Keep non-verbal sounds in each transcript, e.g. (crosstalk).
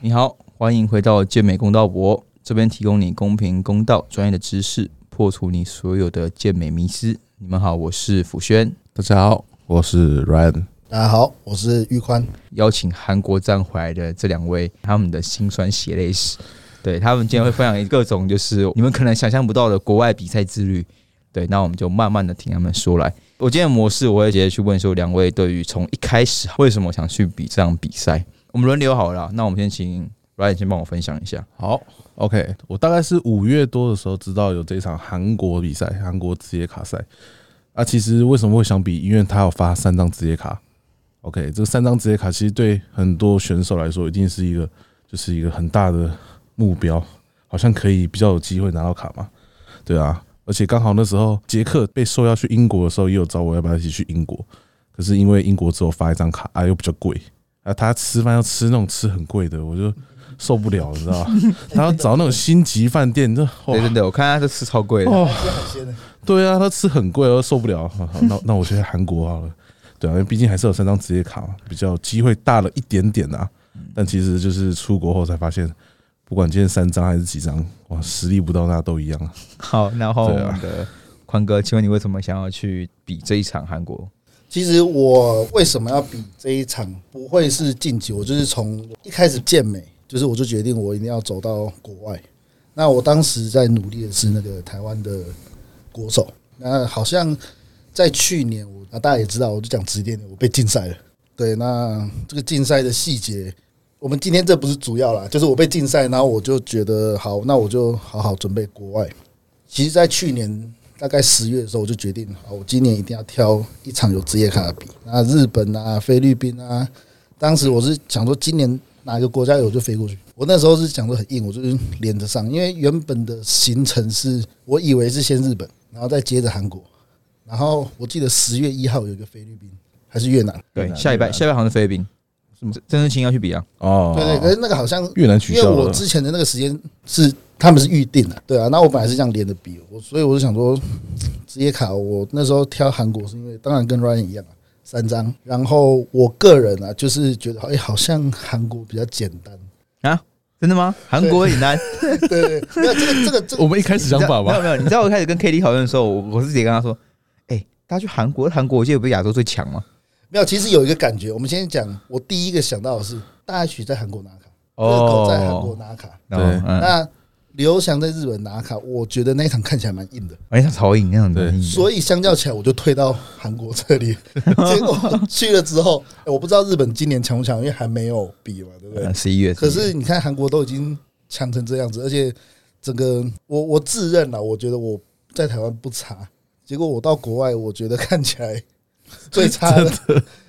你好，欢迎回到健美公道博，这边提供你公平公道、专业的知识，破除你所有的健美迷思。你们好，我是辅轩，大家好，我是 Ryan。大家好，我是玉宽。邀请韩国站回来的这两位，他们的辛酸血泪史，对他们今天会分享各种就是你们可能想象不到的国外比赛之旅。对，那我们就慢慢的听他们说来。我今天的模式，我会直接去问说，两位对于从一开始为什么想去比这场比赛？我们轮流好了，那我们先请 Ryan 先帮我分享一下。好，OK，我大概是五月多的时候知道有这场韩国比赛，韩国职业卡赛。啊，其实为什么会想比？因为他有发三张职业卡。OK，这三张职业卡其实对很多选手来说，一定是一个就是一个很大的目标，好像可以比较有机会拿到卡嘛。对啊。而且刚好那时候杰克被受邀去英国的时候，也有找我要不要一起去英国。可是因为英国只有发一张卡啊，又比较贵啊，他吃饭要吃那种吃很贵的，我就受不了，你知道吧？(laughs) 他要找那种星级饭店，这真的，我看他这吃超贵的。对啊，他吃很贵，我受不了。那那我去韩国好了。对啊，因为毕竟还是有三张职业卡嘛，比较机会大了一点点啊。但其实就是出国后才发现。不管今天三张还是几张，哇，实力不到那都一样。好，然后我们的宽哥，请问你为什么想要去比这一场韩国？其实我为什么要比这一场？不会是晋级，我就是从一开始健美，就是我就决定我一定要走到国外。那我当时在努力的是那个台湾的国手。那好像在去年，我大家也知道，我就讲直接点，我被禁赛了。对，那这个禁赛的细节。我们今天这不是主要啦，就是我被禁赛，然后我就觉得好，那我就好好准备国外。其实，在去年大概十月的时候，我就决定，好，我今年一定要挑一场有职业卡的比。那日本啊、菲律宾啊，当时我是想说，今年哪个国家有就飞过去。我那时候是讲的很硬，我就是连着上，因为原本的行程是我以为是先日本，然后再接着韩国，然后我记得十月一号有一个菲律宾还是越南？对，下一拜下一拜好像是菲律宾。郑志清要去比啊？哦，对对，可是那个好像越南取消因为我之前的那个时间是他们是预定的，对啊。那我本来是这样连着比，我所以我就想说，职业卡我那时候挑韩国是因为当然跟 Ryan 一样啊，三张。然后我个人啊，就是觉得哎，好像韩国比较简单啊？真的吗？韩国简单？(laughs) 对，没有这个这个这 (laughs) 我们一开始想法吧？没有没有，你知道我一开始跟 K T 讨论的时候，我我是直接跟他说，哎，大家去韩国，韩国我记得不是亚洲最强吗？没有，其实有一个感觉。我们先讲，我第一个想到的是大 H 在韩国拿卡，热狗在韩国拿卡。对，那刘翔在日本拿卡，我觉得那一场看起来蛮硬的，而且超硬那样的。所以相较起来，我就退到韩国这里。(laughs) 结果去了之后，我不知道日本今年强不强，因为还没有比嘛，对不对？十一月。可是你看韩国都已经强成这样子，而且整个我我自认了，我觉得我在台湾不差。结果我到国外，我觉得看起来。(laughs) 最差 (laughs) 的，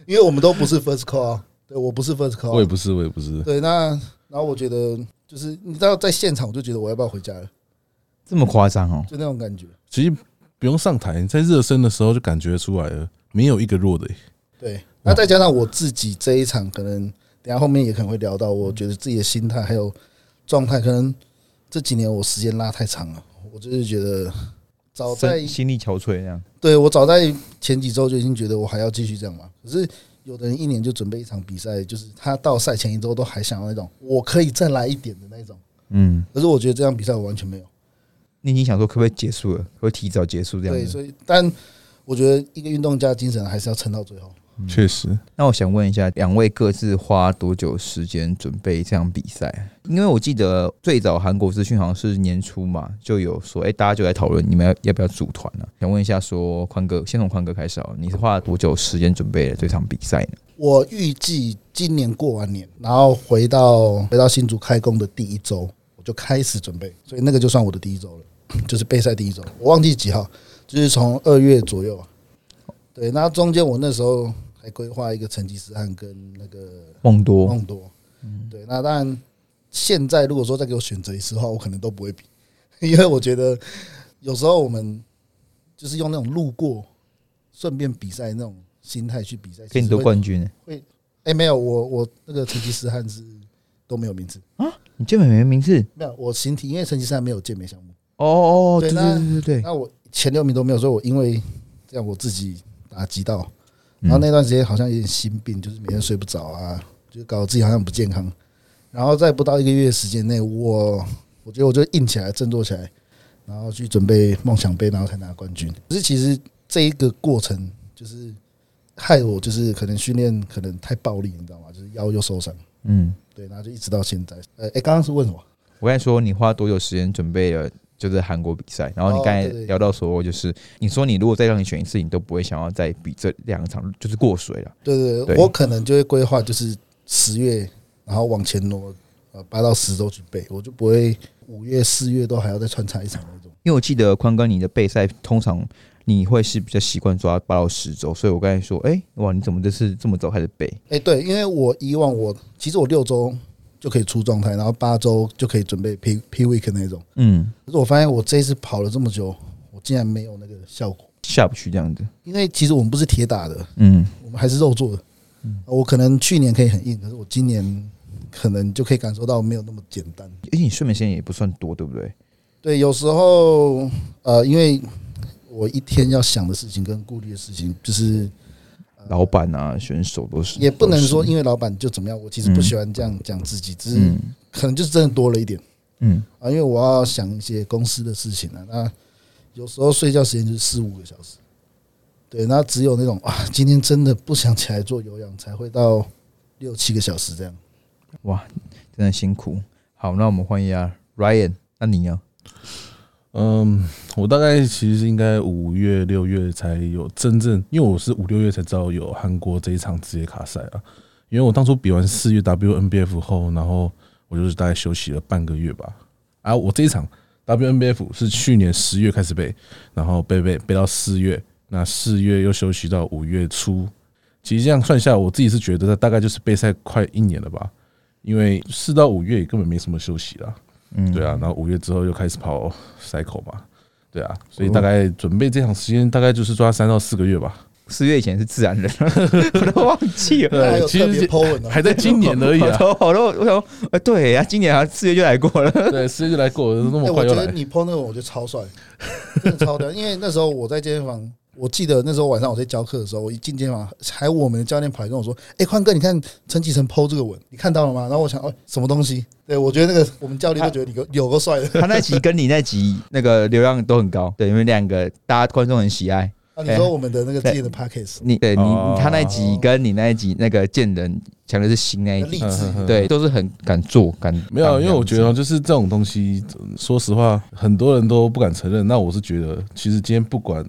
因为我们都不是 first call，对我不是 first call，我也不是，我也不是。对，那然后我觉得就是你知道，在现场我就觉得我要不要回家了，这么夸张哦，就那种感觉。其实不用上台，在热身的时候就感觉出来了，没有一个弱的。对，那再加上我自己这一场，可能等下后面也可能会聊到，我觉得自己的心态还有状态，可能这几年我时间拉太长了，我就是觉得。早在心力憔悴这样，对我早在前几周就已经觉得我还要继续这样嘛。可是有的人一年就准备一场比赛，就是他到赛前一周都还想要那种我可以再来一点的那种。嗯，可是我觉得这场比赛我完全没有。你已经想说可不可以结束了，会提早结束这样？对，所以但我觉得一个运动家精神还是要撑到最后。确实，那我想问一下，两位各自花多久时间准备这场比赛？因为我记得最早韩国资讯好像是年初嘛，就有说，哎，大家就在讨论你们要要不要组团呢？想问一下，说宽哥，先从宽哥开始哦，你是花了多久时间准备了这场比赛呢？我预计今年过完年，然后回到回到新竹开工的第一周，我就开始准备，所以那个就算我的第一周了，(coughs) 就是备赛第一周。我忘记几号，就是从二月左右啊。对，那中间我那时候。还规划一个成吉思汗跟那个梦多，梦多，嗯，对。那当然，现在如果说再给我选择一次的话，我可能都不会比，(laughs) 因为我觉得有时候我们就是用那种路过顺便比赛那种心态去比赛，给你得冠军会？哎，没有，我我那个成吉思汗是都没有名字啊？你健美没名字？没有，我形体因为成吉思汗没有健美项目。哦哦，对对对对对。那我前六名都没有，所以我因为这样我自己打击到。然后那段时间好像有点心病，就是每天睡不着啊，就搞得自己好像不健康。然后在不到一个月时间内，我我觉得我就硬起来，振作起来，然后去准备梦想杯，然后才拿冠军。可是其实这一个过程就是害我，就是可能训练可能太暴力，你知道吗？就是腰又受伤，嗯，对，然后就一直到现在。呃，哎，刚刚是问什么？我刚才说你花多久时间准备了就是韩国比赛，然后你刚才聊到说就是你说你如果再让你选一次，你都不会想要再比这两场就是过水了。对对我可能就会规划就是十月，然后往前挪，呃，八到十周去备，我就不会五月、四月都还要再穿插一场那种。因为我记得宽哥你的备赛通常你会是比较习惯抓八到十周，所以我刚才说，哎、哇，你怎么这次这么早开始备？哎、对，因为我以往我其实我六周就可以出状态，然后八周就可以准备 P P week 那种。嗯，可是我发现我这一次跑了这么久，我竟然没有那个效果。下不去这样子。因为其实我们不是铁打的，嗯，我们还是肉做的。我可能去年可以很硬，可是我今年可能就可以感受到没有那么简单。而且你睡眠时间也不算多，对不对？对，有时候呃，因为我一天要想的事情跟顾虑的事情，就是老板啊，选手都是，也不能说因为老板就怎么样。我其实不喜欢这样讲自己，只是嗯可能就是真的多了一点嗯啊，因为我要想一些公司的事情啊。那有时候睡觉时间就是四五个小时，对，那只有那种啊，今天真的不想起来做有氧，才会到六七个小时这样。哇，真的辛苦。好，那我们欢迎啊 Ryan，那你呢？嗯，我大概其实应该五月六月才有真正，因为我是五六月才知道有韩国这一场职业卡赛啊。因为我当初比完四月 WNBF 后，然后我就是大概休息了半个月吧。啊，我这一场 WNBF 是去年十月开始背，然后背背背到四月，那四月又休息到五月初。其实这样算下来，我自己是觉得大概就是备赛快一年了吧，因为四到五月也根本没什么休息啦。嗯，对啊，然后五月之后又开始跑 cycle 嘛，对啊，所以大概准备这场时间大概就是抓三到四个月吧。四月以前是自然人，(laughs) 我都忘记了。那还有特别其实 po 文哦，还在今年而已啊，(laughs) 我都我想，哎，对呀，今年好像四月就来过了。对，四月就来过了，那么快又来，觉得你 po 那个我觉得超帅，真的超屌。因为那时候我在健身房，我记得那时候晚上我在教课的时候，我一进健身房，还有我们的教练跑来跟我说：“哎，宽哥，你看陈启成 po 这个文，你看到了吗？”然后我想，哦，什么东西？对我觉得那个我们教练都觉得你个有个帅的。他那集跟你那集那个流量都很高，对，因为两个大家观众很喜爱。啊，你说我们的那个之前的 podcast 你对你哦他那集跟你那一集那个见人讲的是新那一集，励志，嗯对，都是很敢做敢没有，因为我觉得得就是这种东西，说实话，很多人都不敢承认。那我是觉得，其实今天不管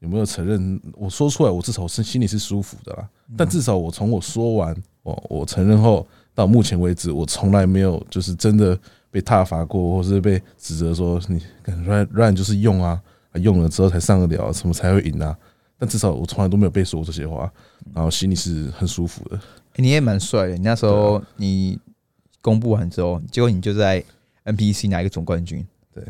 有没有承认，我说出来，我至少是心里是舒服的啦。但至少我从我说完，我我承认后到目前为止，我从来没有就是真的被挞伐过，或是被指责说你乱乱就是用啊，啊用了之后才上得了，什么才会赢啊。但至少我从来都没有被说过这些话，然后心里是很舒服的。欸你也蛮帅的。你那时候你公布完之后，结果你就在 NPC 拿一个总冠军，对，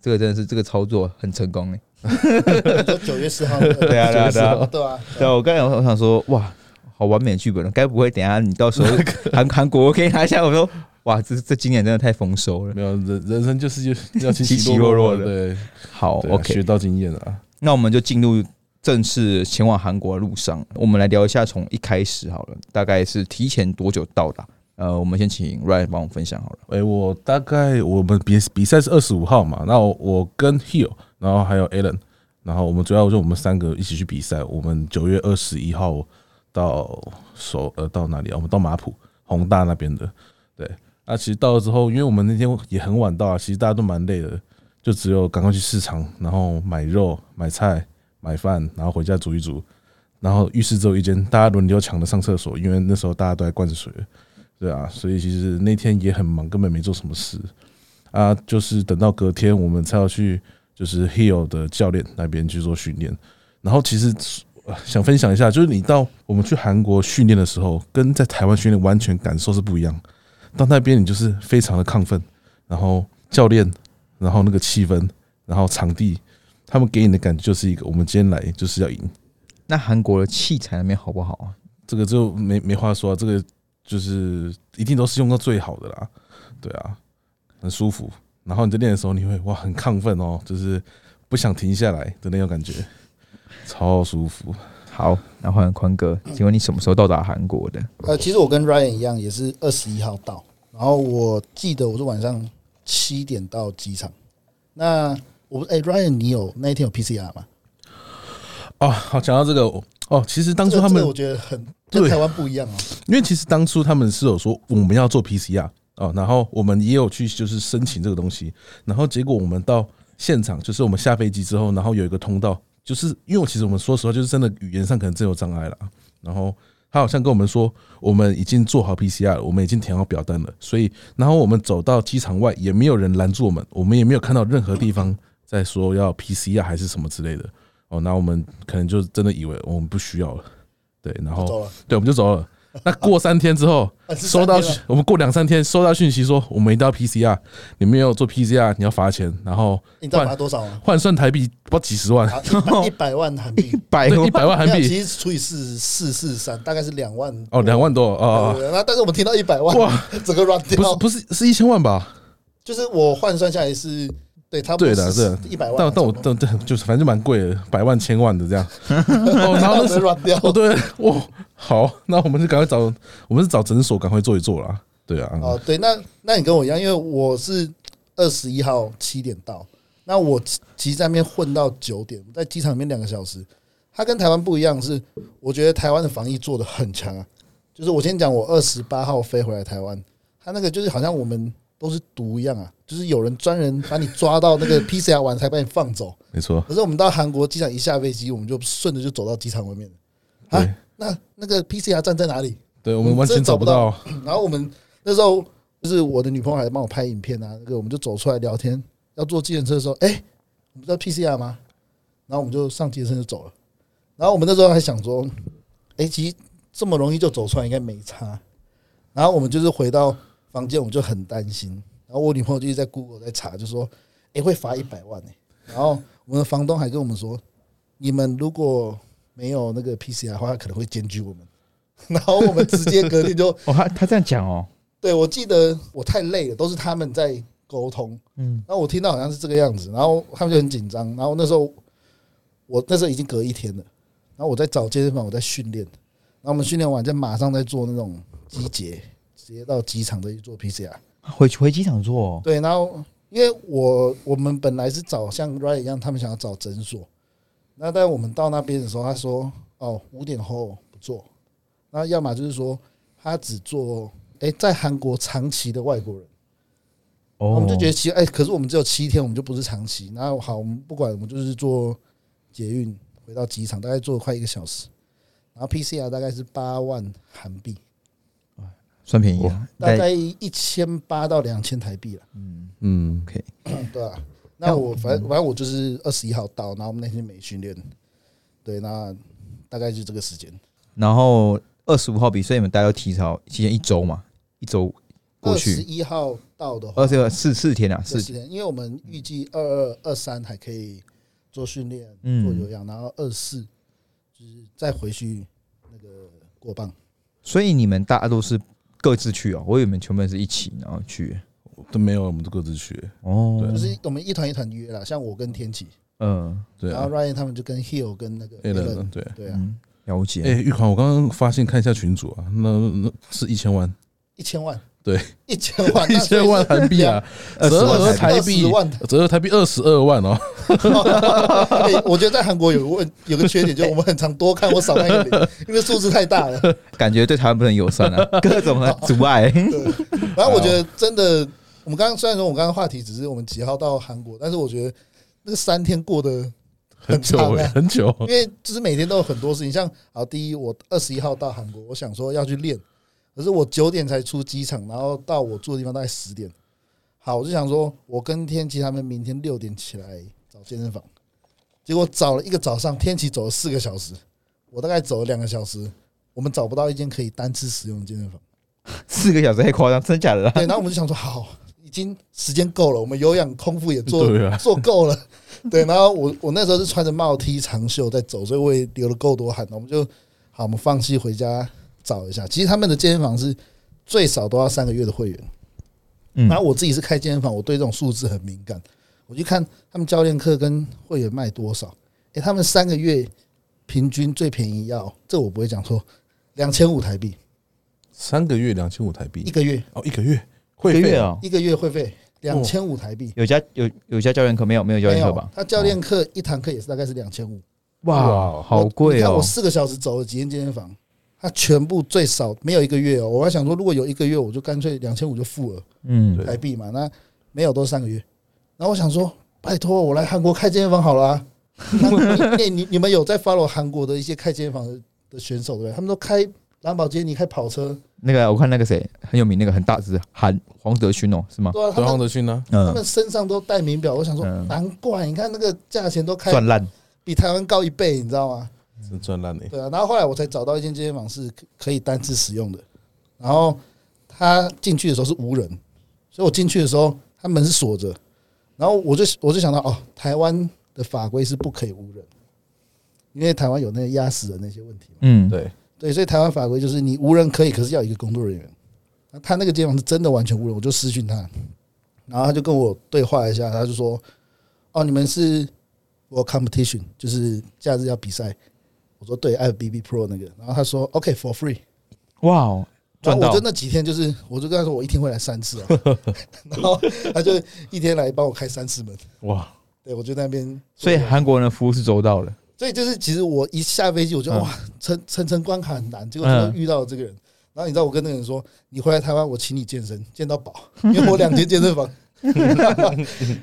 这个真的是这个操作很成功哎。你说 (laughs) (laughs) 九月四号，对对啊对啊对啊对啊，对啊，我刚才我想说，哇，好完美的剧本了，该不会等下你到时候 (laughs) 韩韩国可以拿下？我说，哇，这这今年真的太丰收了。没有人人生就是要起起起起落落的，对好，OK，学到经验了啊。那我们就进入正式前往韩国的路上，我们来聊一下从一开始好了，大概是提前多久到达？呃，我们先请 Ryan 帮我分享好了。哎、我大概我们比比赛是二十五号嘛，那我我跟 Hill，然后还有 Alan，然后我们主要就我们三个一起去比赛。我们九月二十一号到首呃到哪里啊？我们到马浦宏大那边的。对，那其实到了之后，因为我们那天也很晚到啊，其实大家都蛮累的，就只有赶快去市场，然后买肉、买菜、买饭，然后回家煮一煮。然后浴室只有一间，大家轮流抢着上厕所，因为那时候大家都在灌水。对啊，所以其实那天也很忙，根本没做什么事啊。就是等到隔天，我们才要去就是 Hill 的教练那边去做训练。然后其实呃想分享一下，就是你到我们去韩国训练的时候，跟在台湾训练完全感受是不一样。到那边你就是非常的亢奋，然后教练，然后那个气氛，然后场地，他们给你的感觉就是一个我们今天来就是要赢。那韩国的器材那边好不好啊？这个就没没话说、啊，这个就是一定都是用到最好的啦，对啊，很舒服。然后你在练的时候，你会哇很亢奋哦，就是不想停下来的那种感觉，超舒服。好，那换宽哥，请问你什么时候到达韩国的？呃，其实我跟 Ryan 一样，也是二十一号到，然后我记得我是晚上七点到机场。那我哎、r y a n 你有那一天有 PCR 吗？哦，好，讲到这个哦，其实当初他们我觉得很跟台湾不一样哦。因为其实当初他们是有说我们要做 PCR 哦，然后我们也有去就是申请这个东西，然后结果我们到现场，就是我们下飞机之后，然后有一个通道，就是因为我其实我们说实话，就是真的语言上可能真有障碍了，然后他好像跟我们说，我们已经做好 PCR 了，我们已经填好表单了，所以然后我们走到机场外，也没有人拦住我们，我们也没有看到任何地方在说要 PCR 还是什么之类的哦，那我们可能就真的以为我们不需要了，对，然后，对，我们就走了。(laughs) 那过三天之后，啊收到我们过两三天收到讯息说，我们一定要 PCR，你没有做 PCR，你要罚钱，然后你知道罚多少？吗？换算台币不几十万，啊，一百 (laughs) 万韩币，一百，一百万韩币。其实除以四四四三，大概是两万。哦，两万多哦，对。那但是我们听到一百万，哇，(laughs) 整个 run 不是掉，不是是一千万吧？就是我换算下来是，对，差不多对的，对一百万，但但我但但就是反正蛮贵的，百万千万的这样。(laughs) 哦，然后那时 (laughs) 候 run 掉，哦对，哦，好，那我们就赶快找，我们是找诊所赶快做一做啦。对啊，哦，对，那那你跟我一样，因为我是二十一号七点到，那我其其实在那边混到九点，在机场里面两个小时。它跟台湾不一样，是我觉得台湾的防疫做的很强啊。就是我先讲，我二十八号飞回来台湾，他那个就是好像我们都是毒一样啊，就是有人专人把你抓到那个 (laughs) PCR 完才把你放走。没错，可是我们到韩国机场一下飞机，我们就顺着就走到机场外面了。啊对，那那个 PCR 站在哪里？对我们完全找不到。然后我们那时候就是我的女朋友还帮我拍影片啊，那个我们就走出来聊天，要坐计程车的时候，哎、我们知道 PCR 吗？然后我们就上计程车就走了。然后我们那时候还想说，哎、其实这么容易就走出来，应该没差。然后我们就是回到房间，我们就很担心。然后我女朋友就一直在 Google 在查，就说，哎、会罚一百万呢、然后我们的房东还跟我们说，你们如果没有那个 PCR 的话，他可能会检举我们。(laughs) 然后我们直接隔天就 (laughs) 哦，他他这样讲哦，对，我记得我太累了，都是他们在沟通。嗯，然后我听到好像是这个样子，然后他们就很紧张。然后那时候我那时候已经隔一天了，然后我在找健身房，我在训练。然后我们训练完，再马上在做那种机捷，直接到机场再去做 PCR。回回机场做哦，对，然后因为我我们本来是找像 Ryan 一样，他们想要找诊所。那但我们到那边的时候，他说哦五点后不做，那要么就是说他只做哎、在韩国长期的外国人。哦，我们就觉得其实，哎、可是我们只有七天，我们就不是长期。然后好，我们不管，我们就是坐捷运回到机场，大概坐快一个小时。然后 PCR 大概是八万韩币，算便宜啊，大概一千八到两千台币了，嗯。嗯，OK。对啊。那我反正反正我就是二十一号到，然后我们那天没训练，对，那大概就这个时间。然后二十五号比，所以你们大概要提早提前一周嘛，一周过二十，一号到的话，二十四四天啊，四。天，因为我们预计二二二三还可以做训练、嗯。做有氧，然后二四就是再回去那个过磅。所以你们大家都是各自去哦，我以为你们全部人是一起然后去。都没有，我们都各自去。哦，对。就是我们一团一团约了，像我跟天启，嗯。对然后啊 Ryan 他们就跟 Hill 跟那个 a l Alan，对。对啊，嗯，了解。哎，玉环，我刚刚发现看一下群主啊，那那是一千万，一千万，对，一千万，(laughs) 一千万韩币啊，十折合台币20万。折合台币二十二万哦。(laughs) 哎我觉得在韩国有个问有个缺点，就是我们很常多看或少看一个零，(laughs) 因为数字太大了。感觉对台湾不能友善啊，各种的阻碍。然后我觉得真的，我们刚刚虽然说我们刚刚话题只是我们几号到韩国，但是我觉得那个三天过得很久哎、很久。因为就是每天都有很多事情，像好第一，我二十一号到韩国，我想说要去练，可是我九点才出机场，然后到我住的地方大概十点。好，我就想说，我跟天琪他们明天六点起来找健身房，结果找了一个早上，天琪走了四个小时，我大概走了两个小时，我们找不到一间可以单次使用的健身房。四个小时太夸张，真的假的啦？对，然后我们就想说，好，已经时间够了，我们有氧空腹也做 (laughs) 做够了。对，然后我我那时候是穿着帽 T 长袖在走，所以我也流了够多汗。我们就好，我们放弃回家找一下。其实他们的健身房是最少都要三个月的会员。嗯然后我自己是开健身房，我对这种数字很敏感。我去看他们教练课跟会员卖多少，诶，他们三个月平均最便宜要这我不会讲错，两千五台币三个月两千五台币一个月，哦，一个月会费个月啊，一个月会费两千五台币。有家有有家教练课没有？没有教练课吧？，他教练课一堂课也是大概是两千五，哇，好贵哦你看我！四个小时走了几间健身房，他全部最少没有一个月哦。我还想说，如果有一个月，我就干脆两千五就付了嗯台币嘛。那没有，都是三个月。然后我想说，拜托我来韩国开健身房好了、啊。那你 (laughs) 你你们有在 follow 韩国的一些开健身房的的选手对不对？他们都开兰博基尼、开跑车，那个我看那个谁很有名，那个很大只韩黄德勋哦，是吗？对啊，黄德勋呢？他嗯们，身上都带名表。我想说，嗯难怪你看那个价钱都开赚烂。比台湾高一倍，你知道吗？真赚烂的。对啊，然后后来我才找到一间健身房是可可以单次使用的，然后他进去的时候是无人，所以我进去的时候他门是锁着，然后我就我就想到哦，台湾的法规是不可以无人，因为台湾有那个压死人那些问题嘛，嗯，对，对，所以台湾法规就是你无人可以，可是要有一个工作人员。那他那个健身房是真的完全无人，我就私讯他，然后他就跟我对话一下，他就说：“哦，你们是我 competition，就是假日要比赛。”我说：“对，I have BB Pro 那个。”然后他说：“OK，for、free。哇哦，”赚到然后我就！那几天就是，我就跟他说我一天会来三次啊，(laughs) 然后他就一天来帮我开三次门。哇，对，我就在那边，所以韩国人的服务是周到的。所以就是其实我一下飞机，我就嗯哇，层层层关卡很难，结果就遇到了这个人。然后你知道我跟那个人说，你回来台湾，我请你健身，健到饱，(laughs) 因为我两间健身房，(laughs)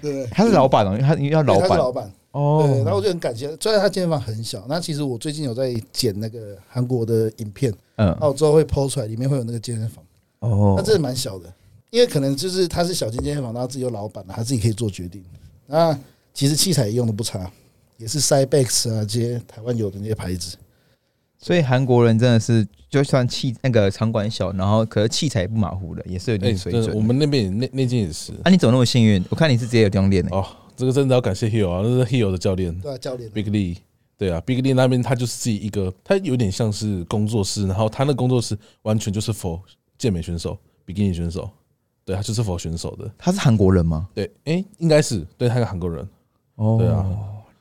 对？他是老板哦，他要老板他是老板，对，哦然。后我就很感谢。虽然他健身房很小，那其实我最近有在剪那个韩国的影片，嗯那我之后会 PO 出来，里面会有那个健身房，哦那，真的蛮小的，因为可能就是他是小间健身房，然后自己有老板，他自己可以做决定。那其实器材也用的不差，也是 Cybex 啊这些台湾有的那些牌子。所以韩国人真的是，就算器那个场馆小，然后可是器材也不马虎的，也是有哎，点水真的，我准。们那边也那那间也是啊，你怎么那么幸运？我看你是直接有地方练的。哦，这个真的要感谢 Hill 啊，那是 Hill 的教练对啊，教练 Big Lee。对啊，Big Lee 那边他就是自己一个，他有点像是工作室，然后他那工作室完全就是 for 健美选手、比基尼选手，对他就是 for 选手的。他是韩国人吗？对，哎，应该是对，他是韩国人，哦，对啊，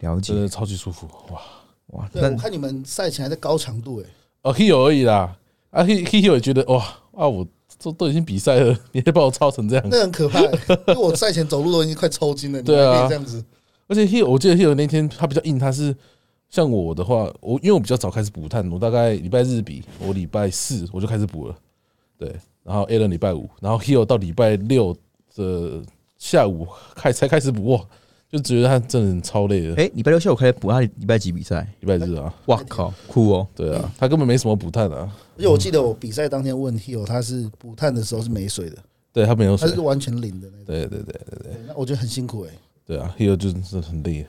了解真。的超级舒服哇！哇，对，那我看你们赛前还在高强度哎、哦，Hill 而已啦，啊，Hill Hill 也觉得哇啊，我都都已经比赛了，(laughs) 你还把我操成这样，那很可怕、欸，(laughs) 因为我赛前走路都已经快抽筋了，你对啊。还可以这样子，而且 Hill 我记得 Hill 那天他比较硬，他是像我的话，我因为我比较早开始补碳，我大概礼拜日比，我礼拜四我就开始补了，对，然后 Alan 礼拜五，然后 Hill 到礼拜六的下午开才开始补，哇，就觉得他真的超累的，哎，礼拜六下午开始补，他礼拜几比赛？礼拜日啊，哇靠，酷哦！对啊，他根本没什么补碳啊，而且我记得我比赛当天问 Hill，他是补碳的时候是没水的，对他没有水。他是，完全零的那种，对对对对对。对那我觉得很辛苦哎、对啊，Hill 就是很累。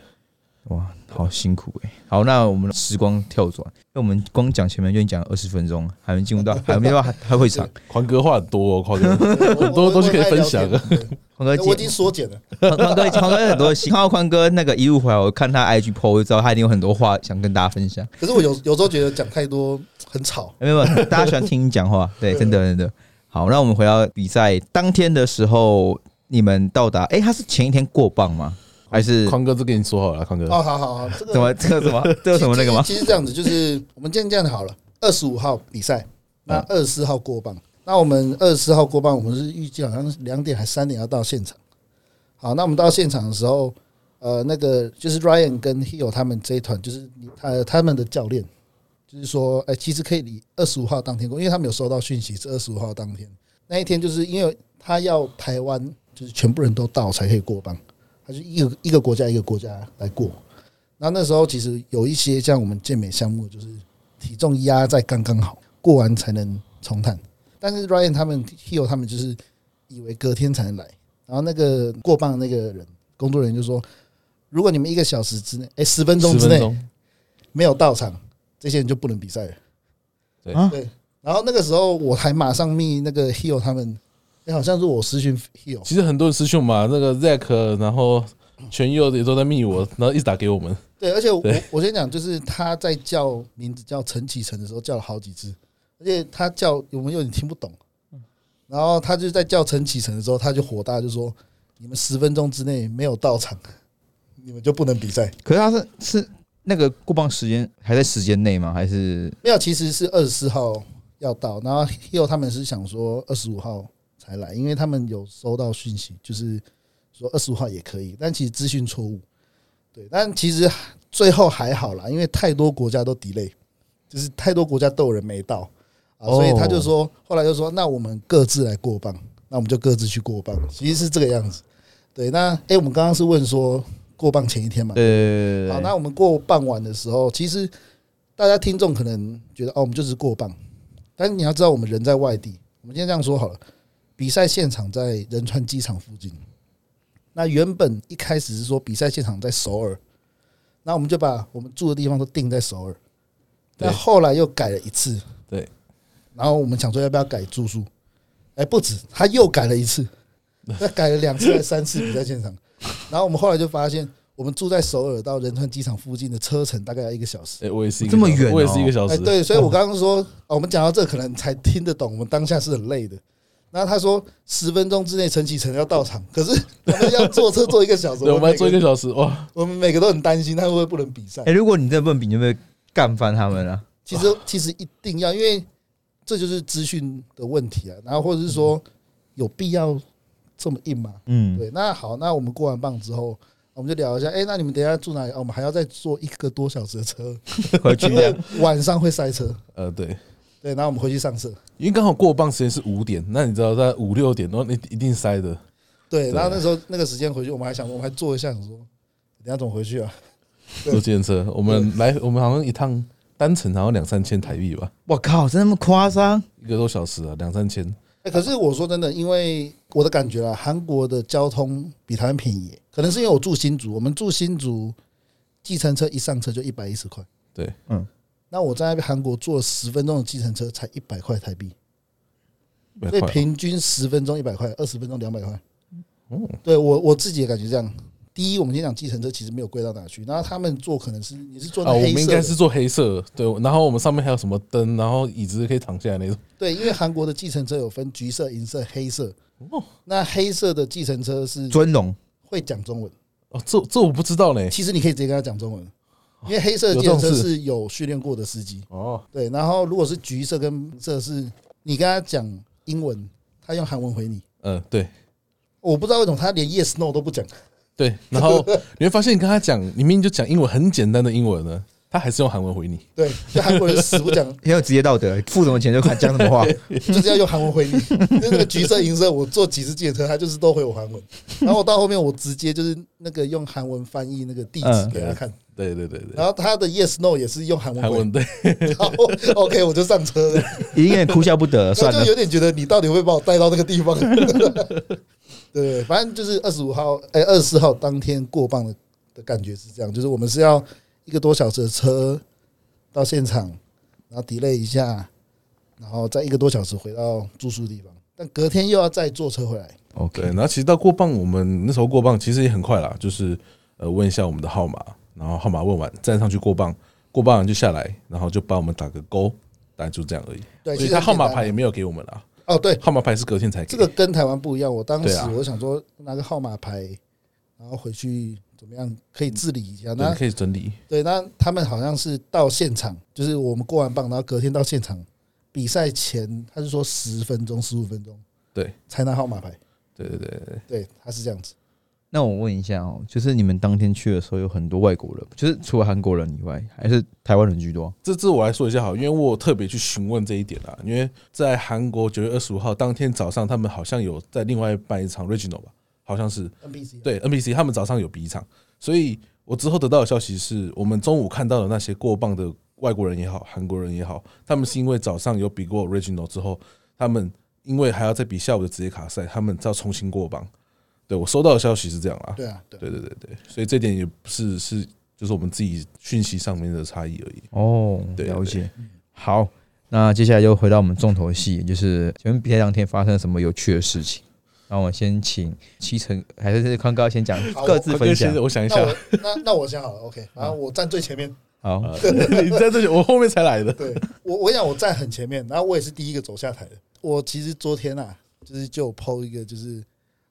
哇，好辛苦哎、好，那我们时光跳转，因为我们光讲前面就已经讲二十分钟，还没进入到 (laughs) 还没到还还会场。宽哥话很多、哦，宽哥很多我东西可以分享啊天对宽哥我已经缩减了，宽宽哥宽哥有很多戏，看到宽哥那个一路回来，我看他 IG PO 就知道他一定有很多话想跟大家分享。可是我有有时候觉得讲太多很吵，没有，没有大家喜欢听你讲话，(laughs) 对，真的真的。好，那我们回到比赛当天的时候，你们到达，哎、他是前一天过磅吗？还是宽哥都跟你说好了，宽哥。哦，好好好，这个怎么这个什么 (laughs) 这个什么那个吗？其实这样子，就是我们今天这样子好了，二十五号比赛，那嗯二十四号过磅。那我们二十四号过磅，我们是预计好像是两点还三点要到现场。好，那我们到现场的时候，呃，那个就是 Ryan 跟 Hill 他们这一团，就是你呃他们的教练，就是说，哎、其实可以离二十五号当天过，因为他们有收到讯息是二十五号当天那一天，就是因为他要台湾就是全部人都到才可以过磅，他就一个一个国家一个国家来过。那那时候其实有一些像我们健美项目，就是体重压在刚刚好，过完才能重碳。但是 Ryan 他们 Hill 他们就是以为隔天才能来，然后那个过磅的那个人工作人员就说，如果你们一个小时之内，哎，十分钟之内没有到场，这些人就不能比赛了。对啊对，然后那个时候我还马上密那个 Hill 他们，哎，好像是我私讯 Hill，其实很多人师兄嘛，那个 Zack，然后全佑也都在密我，然后一直打给我们。对，而且我对我先讲，就是他在叫名字叫陈启成的时候叫了好几次，而且他叫我们有点听不懂，然后他就在叫陈启成的时候，他就火大，就说你们十分钟之内没有到场，你们就不能比赛。可是他是是那个过磅时间还在时间内吗？还是没有，其实是二十四号要到，然后 Hill 他们是想说二十五号才来，因为他们有收到讯息，就是说二十五号也可以，但其实资讯错误。对，但其实最后还好啦，因为太多国家都 delay，就是太多国家都有人没到啊，所以他就说，后来就说，那我们各自来过磅，那我们就各自去过磅，其实是这个样子。对，那诶，我们刚刚是问说过磅前一天嘛？对，好，那我们过傍晚的时候，其实大家听众可能觉得哦，我们就是过磅，但是你要知道，我们人在外地。我们今天这样说好了，比赛现场在仁川机场附近。那原本一开始是说比赛现场在首尔，那我们就把我们住的地方都定在首尔。对但后来又改了一次，对，然后我们想说要不要改住宿？哎，不止，他又改了一次，他改了两次还三次比赛现场。(laughs) 然后我们后来就发现，我们住在首尔到仁川机场附近的车程大概要一个小时。哎，我也是一个这么远哦我也是一个小哎，时。对，所以我刚刚说，哦我们讲到这可能才听得懂，我们当下是很累的。然后他说十分钟之内陈启程要到场，可是要坐车坐一个小时，(laughs) 我们每要做一个小时哇！我们每个都很担心他会不会不能比赛哎、。如果你真的问比，你会不会干翻他们啊？其实其实一定要，因为这就是资讯的问题啊。然后或者是说有必要这么硬吗？嗯，对，那好，那我们过完磅之后，我们就聊一下。哎，那你们等一下住哪里？哦我们还要再坐一个多小时的车，回去 (laughs) 晚上会塞车。呃，对，对，然后我们回去上色。因为刚好过磅时间是五点，那你知道在五六点，然后你一定塞的。对，然后那时候那个时间回去，我们还想，我们还坐一下，想说等一下怎么回去啊？对 (laughs) 坐电车，我们来，我们好像一趟单程好像两三千台币吧，我靠，真那么夸张？一个多小时啊，两三千。哎，可是我说真的，因为我的感觉啊，韩国的交通比台湾便宜，可能是因为我住新竹，我们住新竹，计程车一上车就一百一十块。对，嗯，那我在韩国坐十分钟的计程车才一百块台币，所以平均十分钟一百块，二十分钟两百块。哦，对我我自己也感觉这样。第一，我们先讲计程车其实没有贵到哪去，然后他们坐可能是你是坐那啊，我黑色的，们应该是坐黑色，对，然后我们上面还有什么灯，然后椅子可以躺下来那种。对，因为韩国的计程车有分橘色、银色、黑色。哦那黑色的计程车是尊龙会讲中文，哦，这这我不知道呢。其实你可以直接跟他讲中文，因为黑色的计程车是有训练过的司机。哦，对，然后如果是橘色跟银色是，你跟他讲英文，他用韩文回你。嗯，对我不知道为什么他连 yes no 都不讲。对，然后你会发现，你跟他讲，你明明就讲英文很简单的英文呢，他还是用韩文回你。对，就韩国人死不讲，(laughs) 很有职业道德，付什么钱就看讲什么话。(laughs) 就是要用韩文回你。就那个橘色、银色，我坐几次计程车，他就是都回我韩文。然后我到后面，我直接就是那个用韩文翻译那个地址嗯给他看，对对对对，然后他的 yes no 也是用韩文回韩文对，然后 OK 我就上车了，已经有点哭笑不得算了。就。有点觉得你到底会把我带到那个地方？(laughs) 对，反正就是二十五号，哎，二十四号当天过磅的的感觉是这样，就是我们是要一个多小时的车到现场，然后 delay 一下，然后再一个多小时回到住宿地方，但隔天又要再坐车回来。OK，然后其实到过磅，我们那时候过磅其实也很快啦，就是呃问一下我们的号码，然后号码问完站上去过磅，过磅完就下来，然后就帮我们打个勾，大概就这样而已。对，所以他号码牌也没有给我们了，哦，对，号码牌是隔天才给。这个跟台湾不一样。我当时我想说拿个号码牌，然后回去怎么样可以治理一下。那对可以整理，对，那他们好像是到现场，就是我们过完磅，然后隔天到现场比赛前，他是说十分钟、十五分钟对才拿号码牌。对对对对，对，他是这样子。那我问一下哦，就是你们当天去的时候有很多外国人，就是除了韩国人以外，还是台湾人居多？这这我来说一下好，因为我特别去询问这一点啦。因为在韩国九月二十五号当天早上，他们好像有在另外办一场 regional 吧，好像是 NBC 对 NBC，他们早上有比一场，所以我之后得到的消息是我们中午看到的那些过磅的外国人也好，韩国人也好，他们是因为早上有比过 regional 之后，他们因为还要再比下午的职业卡赛，他们要重新过磅。对我收到的消息是这样啊，对啊，对，对对对对，所以这点也不是是就是我们自己讯息上面的差异而已。哦，对了解。好，那接下来就回到我们重头戏，就是请问比赛当天发生了什么有趣的事情？那我先请七成还是康哥先讲各自分享。我想一那下，我那那我先好了，OK，然后我站最前面。好，啊你在这里，我后面才来的。对我，我跟你讲，我站很前面，然后我也是第一个走下台的。我其实昨天啊，就是就抛一个，就是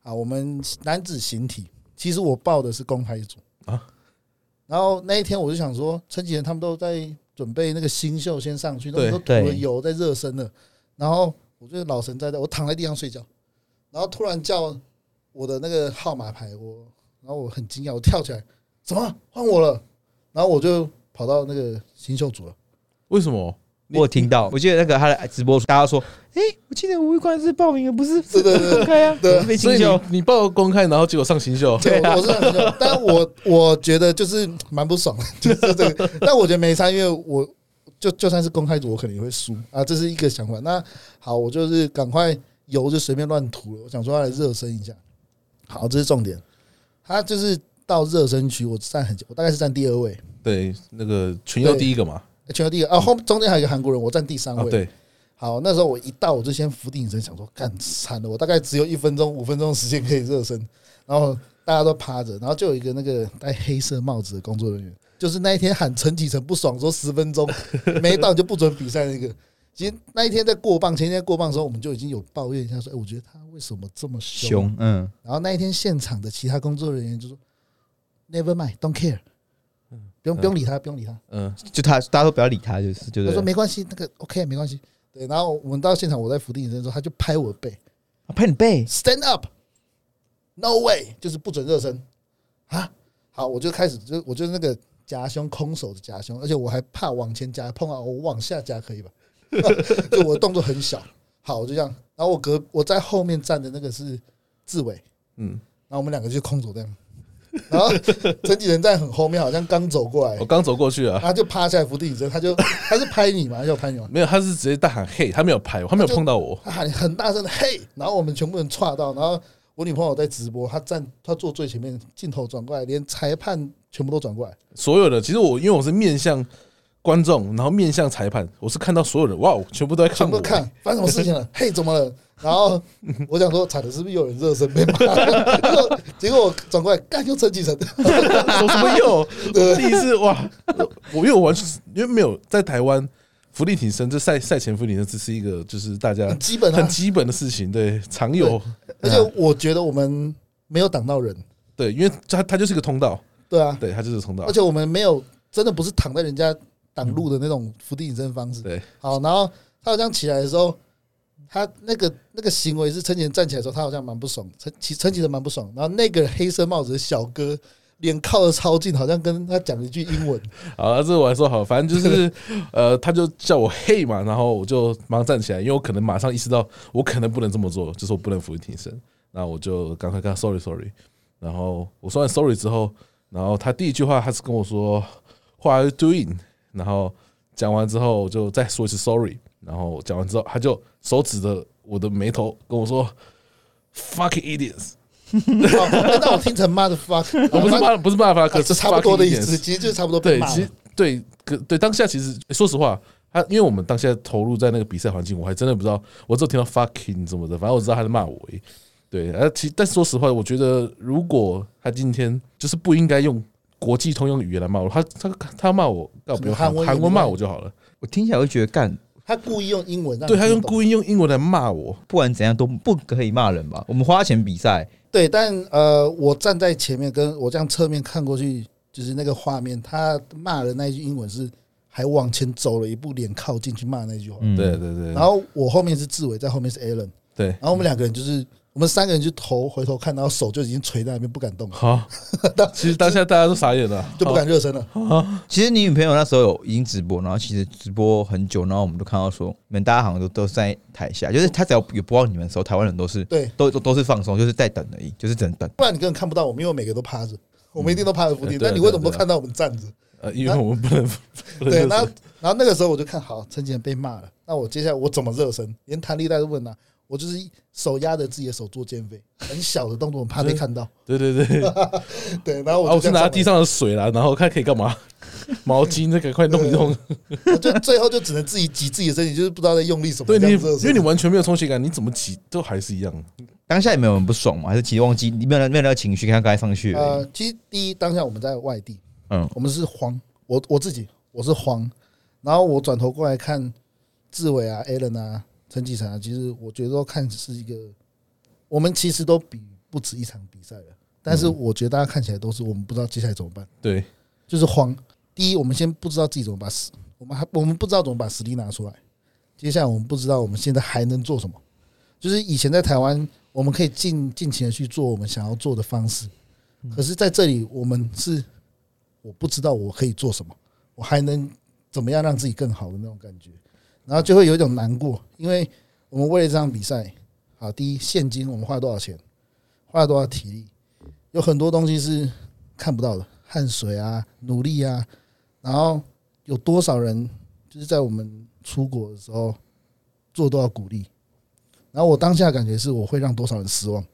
啊，我们男子形体，其实我报的是公开组啊，然后那一天我就想说，陈启仁他们都在准备那个新秀先上去，那对都涂了油在热身了。然后我就老神在在，我躺在地上睡觉，然后突然叫我的那个号码牌，我然后我很惊讶，我跳起来，怎么换我了？然后我就跑到那个新秀组了。为什么？我有听到，我记得那个他的直播，大家说，哎，我记得吴玉宽是报名的，不是？是的开啊，对被所以新秀你你报公开，然后结果上新秀，对，我是但我我觉得就是蛮不爽的，(laughs) 就是这个。但我觉得没差，因为我就就算是公开组，我可能也会输啊，这是一个想法。那好，我就是赶快油就随便乱涂了，我想说要来热身一下。好，这是重点。他就是到热身区，我站很久，我大概是站第二位，对，那个全优第一个嘛，全球第一个啊，后中间还有一个韩国人，我站第三啊，位。对，好，那时候我一到，我就先伏地挺身，想说干惨了，我大概只有一分钟、五分钟的时间可以热身，然后大家都趴着，然后就有一个那个戴黑色帽子的工作人员，就是那一天喊陈启成不爽，说十分钟 (laughs) 没到就不准比赛那个。其实那一天在过磅，前一天过磅的时候，我们就已经有抱怨一下说，哎、我觉得他为什么这么凶？凶，嗯，然后那一天现场的其他工作人员就说，Never mind，don't care，不用不用理他，不用理他。嗯，就他大家都不要理他，就是就他是说没关系，那个 OK 没关系。对，然后我们到现场，我在扶地挺身的时候，他就拍我的背啊拍你背，，Stand up，No way，就是不准热身啊。好，我就开始就我就是那个夹胸空手的夹胸，而且我还怕往前夹碰到我往下夹可以吧？(laughs) 就我的动作很小。好，我就这样。然后我隔我在后面站的那个是志伟，嗯，然后我们两个就空手这样。然后陈启仁在很后面，好像刚走过来我，刚走过去啊，他就趴下来扶地挺身，他就他是拍你嘛，他就拍你嘛。没有，他是直接大喊嘿，他没有拍我，他没有碰到我，他喊很大声的嘿，然后我们全部人岔到，然后我女朋友在直播，她站她坐最前面，镜头转过来，连裁判全部都转过来，所有的，其实我因为我是面向观众，然后面向裁判，我是看到所有人，哇，全部都在看我，全部看发生什么事情了，嘿，怎么了？然后我想说，惨的，是不是有人热身被骂？(laughs) 结果结果我转过来，干又陈启成，(laughs) 我什么又？第一次哇，我因为我完全是因为没有在台湾。浮力挺身，这赛赛前浮力挺身，这是一个就是大家很基本啊。很基本的事情，对，常有。而且我觉得我们没有挡到人，对，因为它它就是一个通道，对啊，对，它就是通道。而，且我们没有真的不是躺在人家挡路的那种伏地挺身方式。对，好，然后他好像起来的时候，他那个那个行为是陈启仁站起来的时候，他好像蛮不爽，陈其陈启仁蛮不爽。然后那个黑色帽子的小哥脸靠的超近，好像跟他讲了一句英文。(laughs) 啊，这我还说好，反正就是 (laughs) 呃，他就叫我嘿嘛，然后我就马上站起来，因为我可能马上意识到我可能不能这么做，就是我不能俯卧挺身，那我就赶快跟他 sorry sorry，然后我说完 sorry 之后，然后他第一句话他是跟我说 What are you doing？然后讲完之后我就再说一次 sorry，然后讲完之后他就手指着我的眉头跟我说 fucking idiots，哦那我听成 mother fuck，(laughs) 我不是骂不是骂他，可是这差不多的意思其实就是差不多被对，骂其实对，可对当下其实说实话，他因为我们当下投入在那个比赛环境，我还真的不知道，我只有听到 fucking 什么的，反正我知道他在骂我。对，而其但说实话，我觉得如果他今天就是不应该用国际通用语言来骂我，他他他骂我，要不用韩文韩文骂我就好了。我听起来会觉得干，他故意用英文让对他用故意用英文来骂我，不管怎样都不可以骂人吧？我们花钱比赛，对，但呃，我站在前面，跟我这样侧面看过去，就是那个画面，他骂的那一句英文是还往前走了一步，脸靠近去骂那句话。嗯，对对对，然后我后面是志伟，在后面是 Allen，对，然后我们两个人就是我们三个人就头回头看，然后手就已经垂在那边不敢动了，好，(laughs) 其实当下大家都傻眼了，就不敢热身了。其实你女朋友那时候有已经直播，然后其实直播很久，然后我们都看到说，你们大家好像都都在台下，就是他只要有播到你们的时候，台湾人都是对，都都都是放松，就是在等而已，就是等等。不然你根本看不到我们，因为每个都趴着，我们一定都趴着伏地。嗯对但你为什么对都看到我们站着？呃，因为我们不能 (laughs) 不能对，然后然后那个时候我就看好陈杰被骂了，那我接下来我怎么热身？连弹力带都不能拿，我就是手压着自己的手做肩飞，很小的动作，我怕被看到。对对对，对，(laughs) 然后啊，我我就是这样拿地上的水啦，然后看可以干嘛，(laughs) 毛巾那个快弄一弄。我就最后就只能自己挤自己的身体，就是不知道在用力什么。对你，因为你完全没有充血感，你怎么挤都还是一样。当下也没有人不爽嘛，还是其实忘记你没有那没有那个情绪，刚才上去。呃，其实第一当下我们在外地，嗯，我们是慌，我我自己我是慌，然后我转头过来看志伟啊、Allen 啊、成啊，其实我觉得都看是一个，我们其实都比不止一场比赛了，但是我觉得大家看起来都是我们不知道接下来怎么办。对，就是慌。第一，我们先不知道自己怎么把实，我们还我们不知道怎么把实力拿出来。接下来，我们不知道我们现在还能做什么。就是以前在台湾，我们可以尽尽情的去做我们想要做的方式，可是在这里，我们是我不知道我可以做什么，我还能怎么样让自己更好的那种感觉，然后就会有一种难过，因为我们为了这场比赛，好，第一现金我们花了多少钱，花了多少体力，有很多东西是看不到的，汗水啊，努力啊，然后有多少人就是在我们出国的时候做多少鼓励，然后我当下感觉是我会让多少人失望。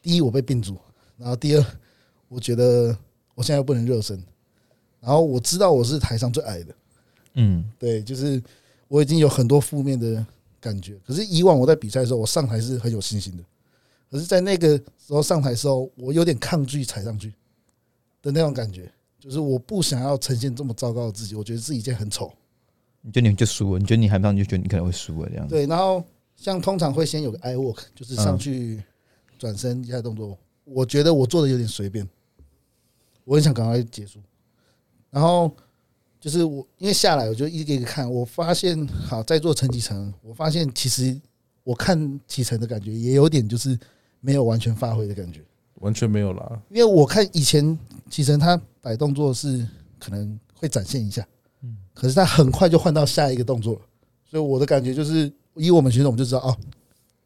第一，我被并组，然后第二，我觉得我现在又不能热身，然后我知道我是台上最矮的，嗯，对，就是我已经有很多负面的感觉。可是以往我在比赛的时候，我上台是很有信心的，可是，在那个时候上台的时候，我有点抗拒踩上去的那种感觉，就是我不想要呈现这么糟糕的自己，我觉得自己已经很丑。你觉得你就输了？你觉得你还不上，你就觉得你可能会输了这样。对，然后像通常会先有个 I walk，就是上去转身一下动作。我觉得我做的有点随便，我很想赶快结束。然后就是我因为下来我就一个一个看，我发现好在做成绩层，我发现其实我看启程的感觉也有点就是没有完全发挥的感觉，完全没有啦。因为我看以前启程他摆动作是可能会展现一下，嗯可是他很快就换到下一个动作了，所以我的感觉就是，以我们选手我们就知道哦，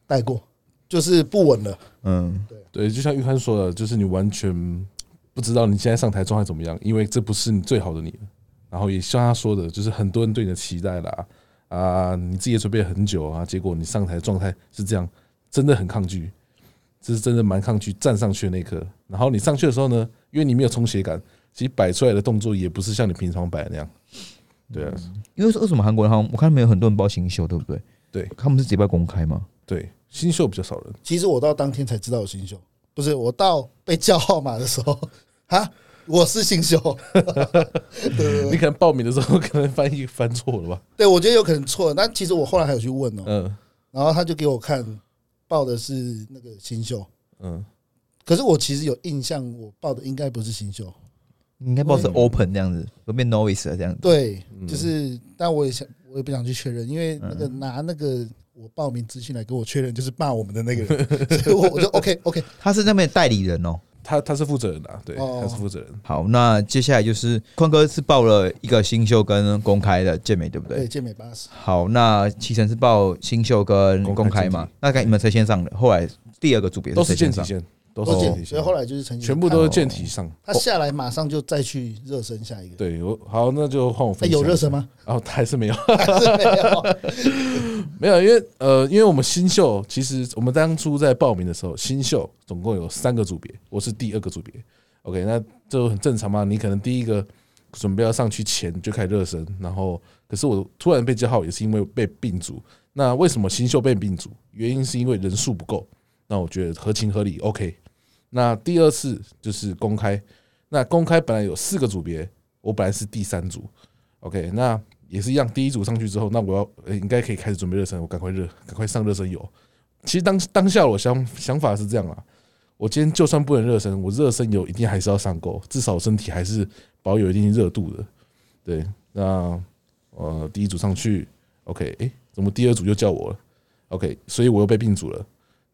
带过就是不稳了。嗯，对，就像玉涵说的，就是你完全不知道你现在上台状态怎么样，因为这不是你最好的你了。然后也像他说的，就是很多人对你的期待啦，啊，你自己也准备了很久啊，结果你上台状态是这样，真的很抗拒，这是真的蛮抗拒站上去的那一刻。然后你上去的时候呢，因为你没有充血感，其实摆出来的动作也不是像你平常摆的那样。对啊，因为为什么韩国人好像我看他们有很多人报新秀，对不对？对他们是直接公开吗？对，新秀比较少人，其实我到当天才知道有新秀，不是我到被叫号码的时候，哈，我是新秀。(laughs) 对你可能报名的时候可能翻译翻错了吧？对，我觉得有可能错了，但其实我后来还有去问哦、嗯然后他就给我看报的是那个新秀，嗯，可是我其实有印象，我报的应该不是新秀。应该报是 open 这样子，会变 novice 了这样子。对，嗯就是，但我也想，我也不想去确认，因为那个拿那个我报名资讯来给我确认，就是骂我们的那个人，(laughs) 所以我我就 OK OK，他是那边代理人哦。他他是负责人啊，对，哦他是负责人。好，那接下来就是宽哥是报了一个新秀跟公开的健美，对不对？对，健美八十，好，那启程是报新秀跟公开嘛？那该你们谁先上的？后来第二个组别都是谁先上？健体线，都是健体所以，后来就是全部都是健体上。他下来马上就再去热身下一个。对，我好，那就换我哎分享。有热身？吗？(laughs) 哦，他还是没有，还是没有？(laughs) (laughs) 没有，因为呃，因为我们新秀，其实我们当初在报名的时候，新秀总共有三个组别，我是第二个组别。OK，那这很正常嘛？你可能第一个准备要上去前就开始热身，然后可是我突然被叫号，也是因为被并组。那为什么新秀被并组？原因是因为人数不够。那我觉得合情合理，OK。那第二次就是公开，那公开本来有四个组别，我本来是第三组，OK，那也是一样，第一组上去之后，那我要、应该可以开始准备热身，我赶快热，赶快上热身油。其实当当下我想想法是这样啊，我今天就算不能热身，我热身油一定还是要上够，至少身体还是保有一定热度的。对，那呃第一组上去，OK，诶，怎么第二组又叫我了？OK，所以我又被并组了。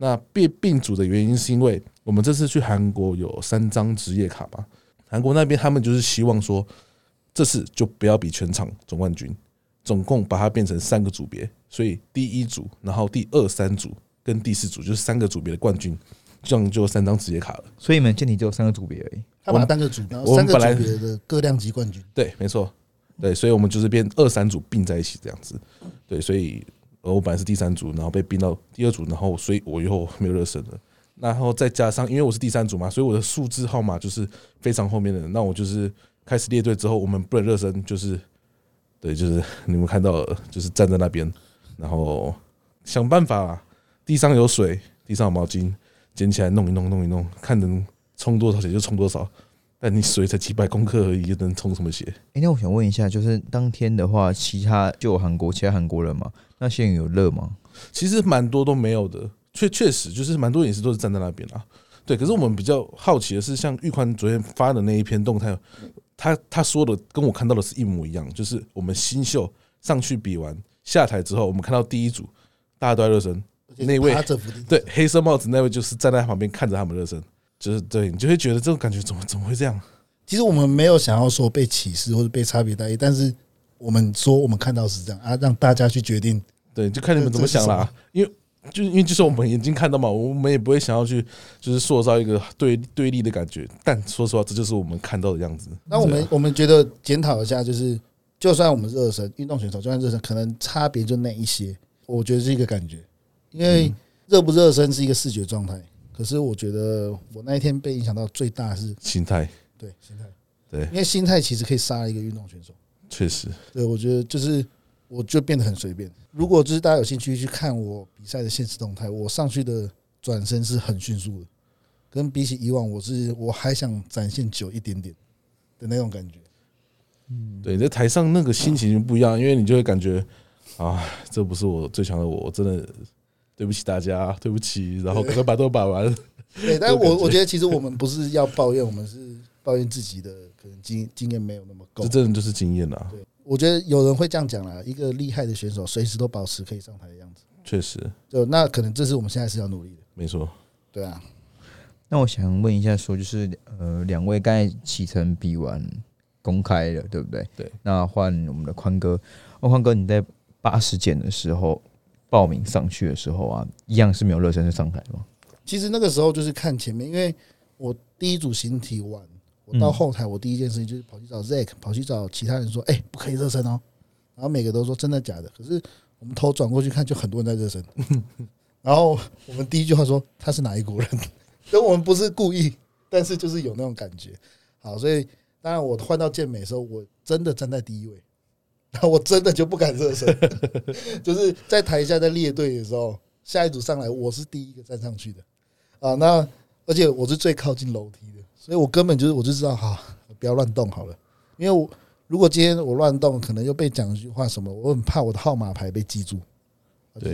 那被并组的原因是因为我们这次去韩国有三张职业卡嘛，韩国那边他们就是希望说，这次就不要比全场总冠军，总共把它变成三个组别，所以第一组，然后第二三组跟第四组就是三个组别的冠军，这样就三张职业卡了。所以你们健体只有三个组别而已。他把它当个组，然后三个我们本来组别的各量级冠军。对，没错，对，所以我们就是变二三组并在一起这样子。对，所以呃我本来是第三组，然后被并到第二组，然后所以我以后没有热身了。然后再加上，因为我是第三组嘛，所以我的数字号码就是非常后面的人。那我就是开始列队之后，我们不能热身，就是对，就是你们看到的，就是站在那边，然后想办法啦。地上有水，地上有毛巾，捡起来弄一弄，弄一弄，看能冲多少血就冲多少。但你水才几百公克而已，又能冲什么血？哎、那我想问一下，就是当天的话，其他就有韩国其他韩国人嘛？那些人有热吗？其实蛮多都没有的，确确实就是蛮多也是都是站在那边啊。对，可是我们比较好奇的是，像玉宽昨天发的那一篇动态，他他说的跟我看到的是一模一样，就是我们新秀上去比完下台之后，我们看到第一组大家都在热身，那位对，黑色帽子那位就是站在旁边看着他们热身，就是对你就会觉得这种感觉怎么怎么会这样？其实我们没有想要说被歧视或者被差别待遇，但是我们说我们看到是这样啊，让大家去决定。对，就看你们怎么想啦。因为就因为就是我们眼睛看到嘛，我们也不会想要去就是塑造一个对对立的感觉。但说实话，这就是我们看到的样子。那我们我们觉得检讨一下，就是就算我们热身，运动选手就算热身，可能差别就那一些，我觉得是一个感觉。因为热不热身是一个视觉状态，可是我觉得我那一天被影响到最大是心态，对心态，对因为心态其实可以杀一个运动选手。确实，对，我觉得就是我就变得很随便。如果就是大家有兴趣去看我比赛的现实动态，我上去的转身是很迅速的，跟比起以往，我是我还想展现久一点点的那种感觉。嗯对，在台上那个心情就不一样，因为你就会感觉啊，这不是我最强的我，我真的对不起大家，对不起，然后可能把都把完。(laughs) 对，但我 (laughs) 我觉得其实我们不是要抱怨，我们是抱怨自己的可能经经验没有那么够这。真的就是经验啦，我觉得有人会这样讲啦，一个厉害的选手随时都保持可以上台的样子，确实就那可能这是我们现在是要努力的。没错。对啊，那我想问一下，说就是呃，两位刚才启程比完公开了，对不对？对。那换我们的宽哥，哦，宽哥，你在八十减的时候报名上去的时候啊，一样是没有热身就上台吗？其实那个时候就是看前面，因为我第一组形体完，我到后台，我第一件事情就是跑去找 Zack，跑去找其他人说，哎、不可以热身哦。然后每个都说真的假的，可是我们头转过去看，就很多人在热身。(laughs) 然后我们第一句话说他是哪一国人，(laughs) 所以我们不是故意，但是就是有那种感觉。好，所以当然我换到健美的时候，我真的站在第一位，然后我真的就不敢热身，(laughs) 就是在台下在列队的时候，下一组上来我是第一个站上去的啊。那而且我是最靠近楼梯的，所以我根本就是我就知道，哈，不要乱动好了，因为我如果今天我乱动，可能又被讲一句话什么，我很怕我的号码牌被记住，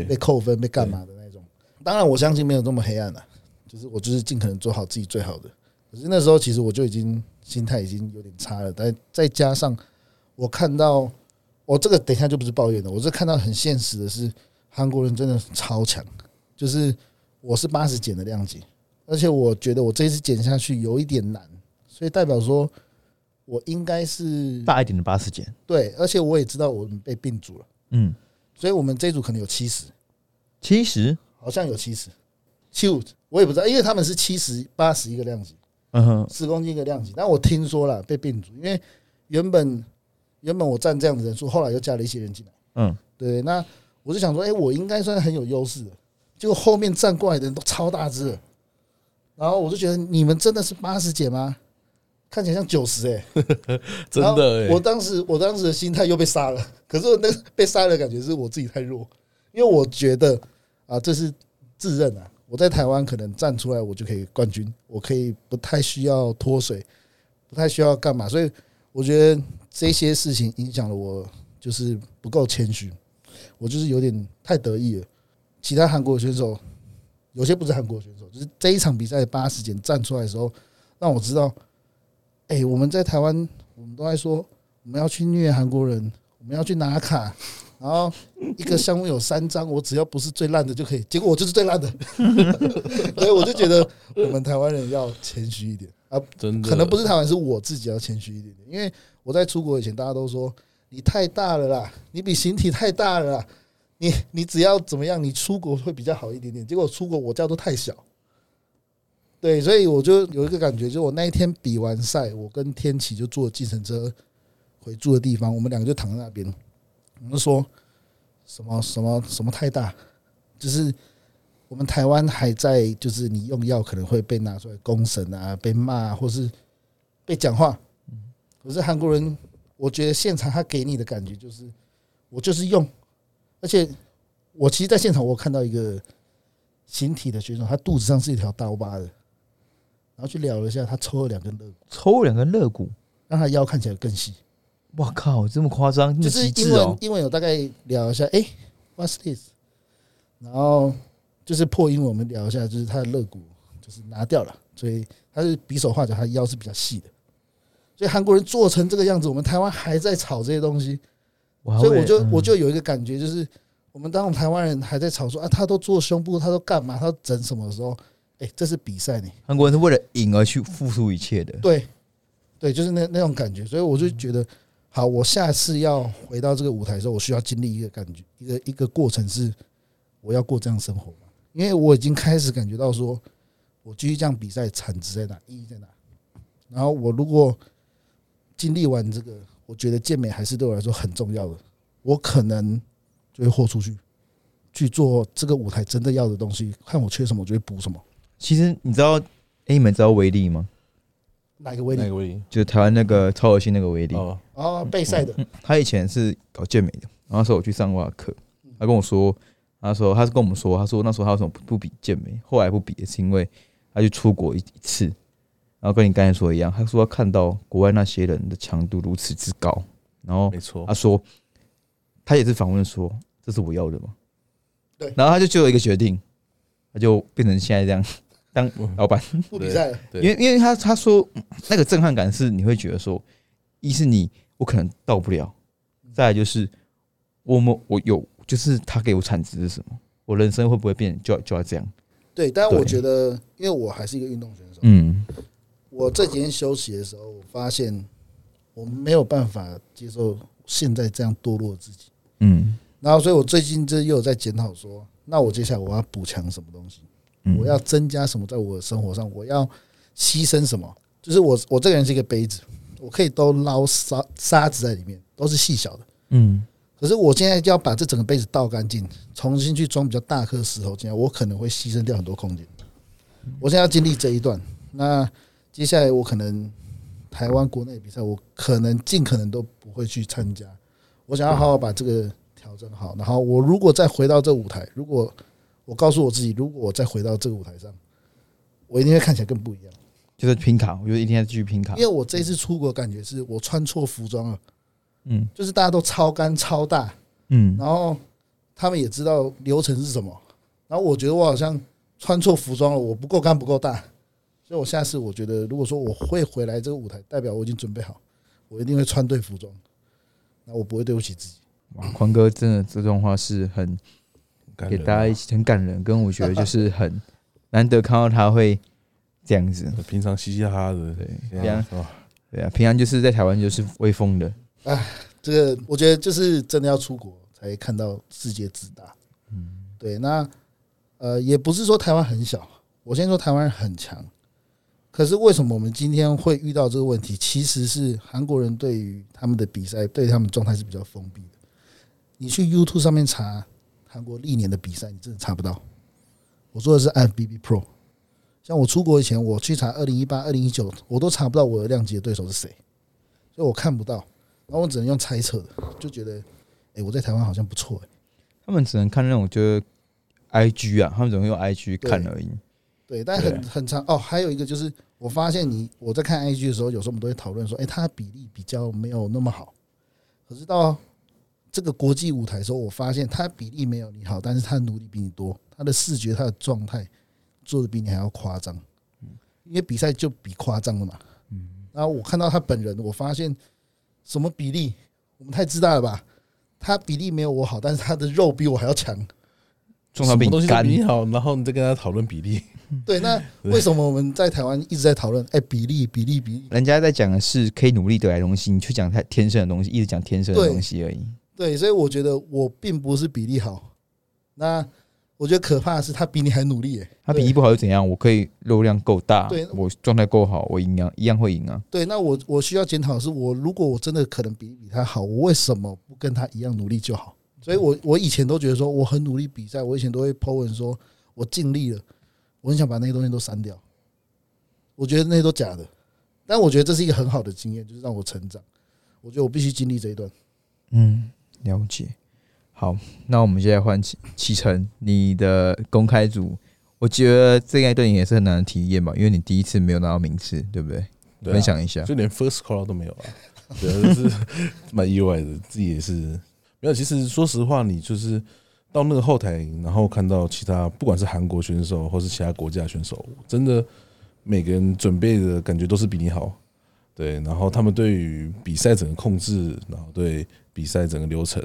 被扣分、被干嘛的那种。当然，我相信没有这么黑暗了、就是我就是尽可能做好自己最好的。可是那时候其实我就已经心态已经有点差了，但再加上我看到我这个等一下就不是抱怨了，我是看到很现实的是韩国人真的超强，就是我是八十减的量级，而且我觉得我这一次减下去有一点难，所以代表说我应该是大一点的八十减，对，而且我也知道我们被并组了，嗯，所以我们这一组可能有七十，七十，好像有七十，七五我也不知道，因为他们是七十八十一个量级，嗯哼，十公斤一个量级。但我听说了被并组，因为原本原本我占这样的人数，后来又加了一些人进来。嗯，对，那我就想说，哎、我应该算很有优势的。结果后面站过来的人都超大只的，然后我就觉得你们真的是八十减吗？看起来像九十哎，(laughs) 真的哎、我当时我当时的心态又被杀了，(laughs) 可是我那被杀的感觉是我自己太弱，因为我觉得啊，这是自认啊，我在台湾可能站出来我就可以冠军，我可以不太需要脱水，不太需要干嘛，所以我觉得这些事情影响了我，就是不够谦虚，我就是有点太得意了。其他韩国选手有些不是韩国选手，就是这一场比赛八十减站出来的时候，让我知道，哎、我们在台湾我们都在说我们要去虐韩国人，我们要去拿卡，然后一个项目有三张，我只要不是最烂的就可以。结果我就是最烂的，(laughs) 所以我就觉得我们台湾人要谦虚一点啊，真的可能不是台湾，是我自己要谦虚一点点。因为我在出国以前，大家都说你太大了啦，你比形体太大了啦，你你只要怎么样，你出国会比较好一点点。结果出国我叫都太小，对，所以我就有一个感觉，就我那一天比完赛，我跟天启就坐计程车回住的地方，我们两个就躺在那边，我们说什么什么什么太大，就是我们台湾还在，就是你用药可能会被拿出来公审啊，被骂、或是被讲话。可是韩国人，我觉得现场他给你的感觉就是，我就是用，而且我其实，在现场我看到一个形体的选手，他肚子上是一条刀疤的，然后去聊了一下，他抽了两根肋骨，抽两根肋骨，让他腰看起来更细。哇靠，这么夸张，就是英文英文有大概聊一下，哎、w h a t s this？然后就是破英文，我们聊一下，就是他的肋骨就是拿掉了，所以他是比手画脚，他腰是比较细的。所以韩国人做成这个样子，我们台湾还在炒这些东西，所以我就我就有一个感觉，就是我们当台湾人还在吵说啊，他都做胸部，他都干嘛，他都整什么的时候，哎，这是比赛呢。韩国人是为了赢而去付出一切的。对，对，就是那那种感觉。所以我就觉得，好，我下次要回到这个舞台的时候，我需要经历一个感觉，一个一个过程是。我要过这样生活嘛？因为我已经开始感觉到说，我继续这样比赛产值在哪，意义在哪？然后我如果经历完这个，我觉得健美还是对我来说很重要的，我可能就会豁出去去做这个舞台真的要的东西。看我缺什么，我就会补什么。其实你知道，哎，你们知道威力吗？哪个威力？哪个威力？就是台湾那个超核心那个威力哦哦，备赛的。他以前是搞健美的，然后说我去上过他课，他跟我说。他说：“他是跟我们说，他说那时候他为什么不比健美？后来不比也，是因为他去出国一一次，然后跟你刚才说一样，他说他看到国外那些人的强度如此之高，然后没错，他说他也是访问说这是我要的吗，对，然后他就做了一个决定，他就变成现在这样 (laughs) 当老板不比赛了，因为因为他他说那个震撼感是你会觉得说，一是你我可能到不了，再来就是我们我有。”就是他给我产值是什么？我人生会不会变？就要就要这样？对，但我觉得，因为我还是一个运动选手。嗯，我这几天休息的时候，我发现我没有办法接受现在这样堕落自己。嗯，然后，所以我最近这又有在检讨说，那我接下来我要补强什么东西？我要增加什么在我的生活上？我要牺牲什么？就是我，我这个人是一个杯子，我可以都捞沙沙子在里面，都是细小的。嗯。可是我现在就要把这整个杯子倒干净，重新去装比较大颗石头进来，我可能会牺牲掉很多空间。我现在要经历这一段，那接下来我可能台湾国内比赛，我可能尽可能都不会去参加。我想要好好把这个调整好，然后我如果再回到这舞台，如果我告诉我自己，如果我再回到这个舞台上，我一定会看起来更不一样。就是拼卡，我觉得一定要继续拼卡。因为我这次出国感觉是我穿错服装了。嗯，就是大家都超干超大，嗯，然后他们也知道流程是什么，然后我觉得我好像穿错服装了，我不够干不够大，所以我下次我觉得如果说我会回来这个舞台，代表我已经准备好，我一定会穿对服装，那我不会对不起自己。哇，宽哥真的这段话是很给大家一起很感人，跟我觉得就是很难得看到他会这样子，平常嘻嘻哈哈的，对，平常对啊，平常就是在台湾就是威风的。哎，这个我觉得就是真的要出国才看到世界之大。嗯，对。那呃，也不是说台湾很小，我先说台湾很强。可是为什么我们今天会遇到这个问题？其实是韩国人对于他们的比赛，对他们状态是比较封闭的。你去 YouTube 上面查韩国历年的比赛，你真的查不到。我说的是 FBB Pro。像我出国以前，我去查二零一八、二零一九，我都查不到我的量级的对手是谁，所以我看不到。然后我只能用猜测的，就觉得，哎，我在台湾好像不错哎。他们只能看那种就是 I G 啊，他们只能用 I G 看而已。对，但很很长哦。还有一个就是，我发现你我在看 I G 的时候，有时候我们都会讨论说，哎，他比例比较没有那么好。可是到这个国际舞台的时候，我发现他比例没有你好，但是他努力比你多，他的视觉、他的状态做的比你还要夸张。因为比赛就比夸张的嘛。嗯。然后我看到他本人，我发现。什么比例？我们太自大了吧？他比例没有我好，但是他的肉比我还要强。重要比东西比你好，然后你再跟他讨论比例。对，那为什么我们在台湾一直在讨论？哎，比例，比例，比例。人家在讲的是可以努力得来东西，你去讲他天生的东西，一直讲天生的东西而已。对，所以我觉得我并不是比例好。那。我觉得可怕的是，他比你还努力。耶，他比例不好又怎样？我可以肉量够大，对，我状态够好，我赢啊，一样会赢啊。对，那我我需要检讨的是，我如果我真的可能比比他好，我为什么不跟他一样努力就好？所以，我我以前都觉得说我很努力比赛，我以前都会 po 文说我尽力了，我很想把那些东西都删掉。我觉得那些都假的，但我觉得这是一个很好的经验，就是让我成长。我觉得我必须经历这一段。嗯，了解。好，那我们现在换启启程，你的公开组，我觉得这应该对你也是很难的体验吧，因为你第一次没有拿到名次，对不对？分享一下，就连 first call 都没有啊，对，就是 (laughs) 蛮意外的，自己也是没有。其实说实话，你就是到那个后台，然后看到其他不管是韩国选手或是其他国家选手，真的每个人准备的感觉都是比你好，对，然后他们对于比赛整个控制，然后对比赛整个流程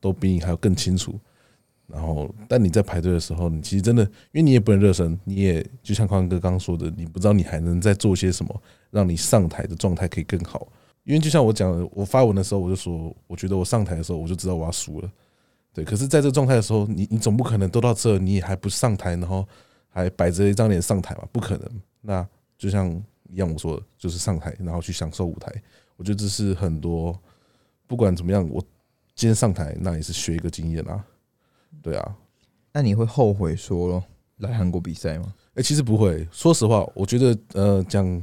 都比你还要更清楚。然后，但你在排队的时候，你其实真的，因为你也不能热身，你也就像宽哥刚刚说的，你不知道你还能再做些什么，让你上台的状态可以更好。因为就像我讲，我发文的时候，我就说，我觉得我上台的时候，我就知道我要输了。对，可是在这个状态的时候，你你总不可能都到这，你也还不上台，然后还摆着一张脸上台嘛？不可能。那就像一样，我说的，就是上台，然后去享受舞台。我觉得这是很多不管怎么样，我今天上台，那也是学一个经验啊。对啊，那你会后悔说来韩国比赛吗？哎，其实不会。说实话，我觉得呃，讲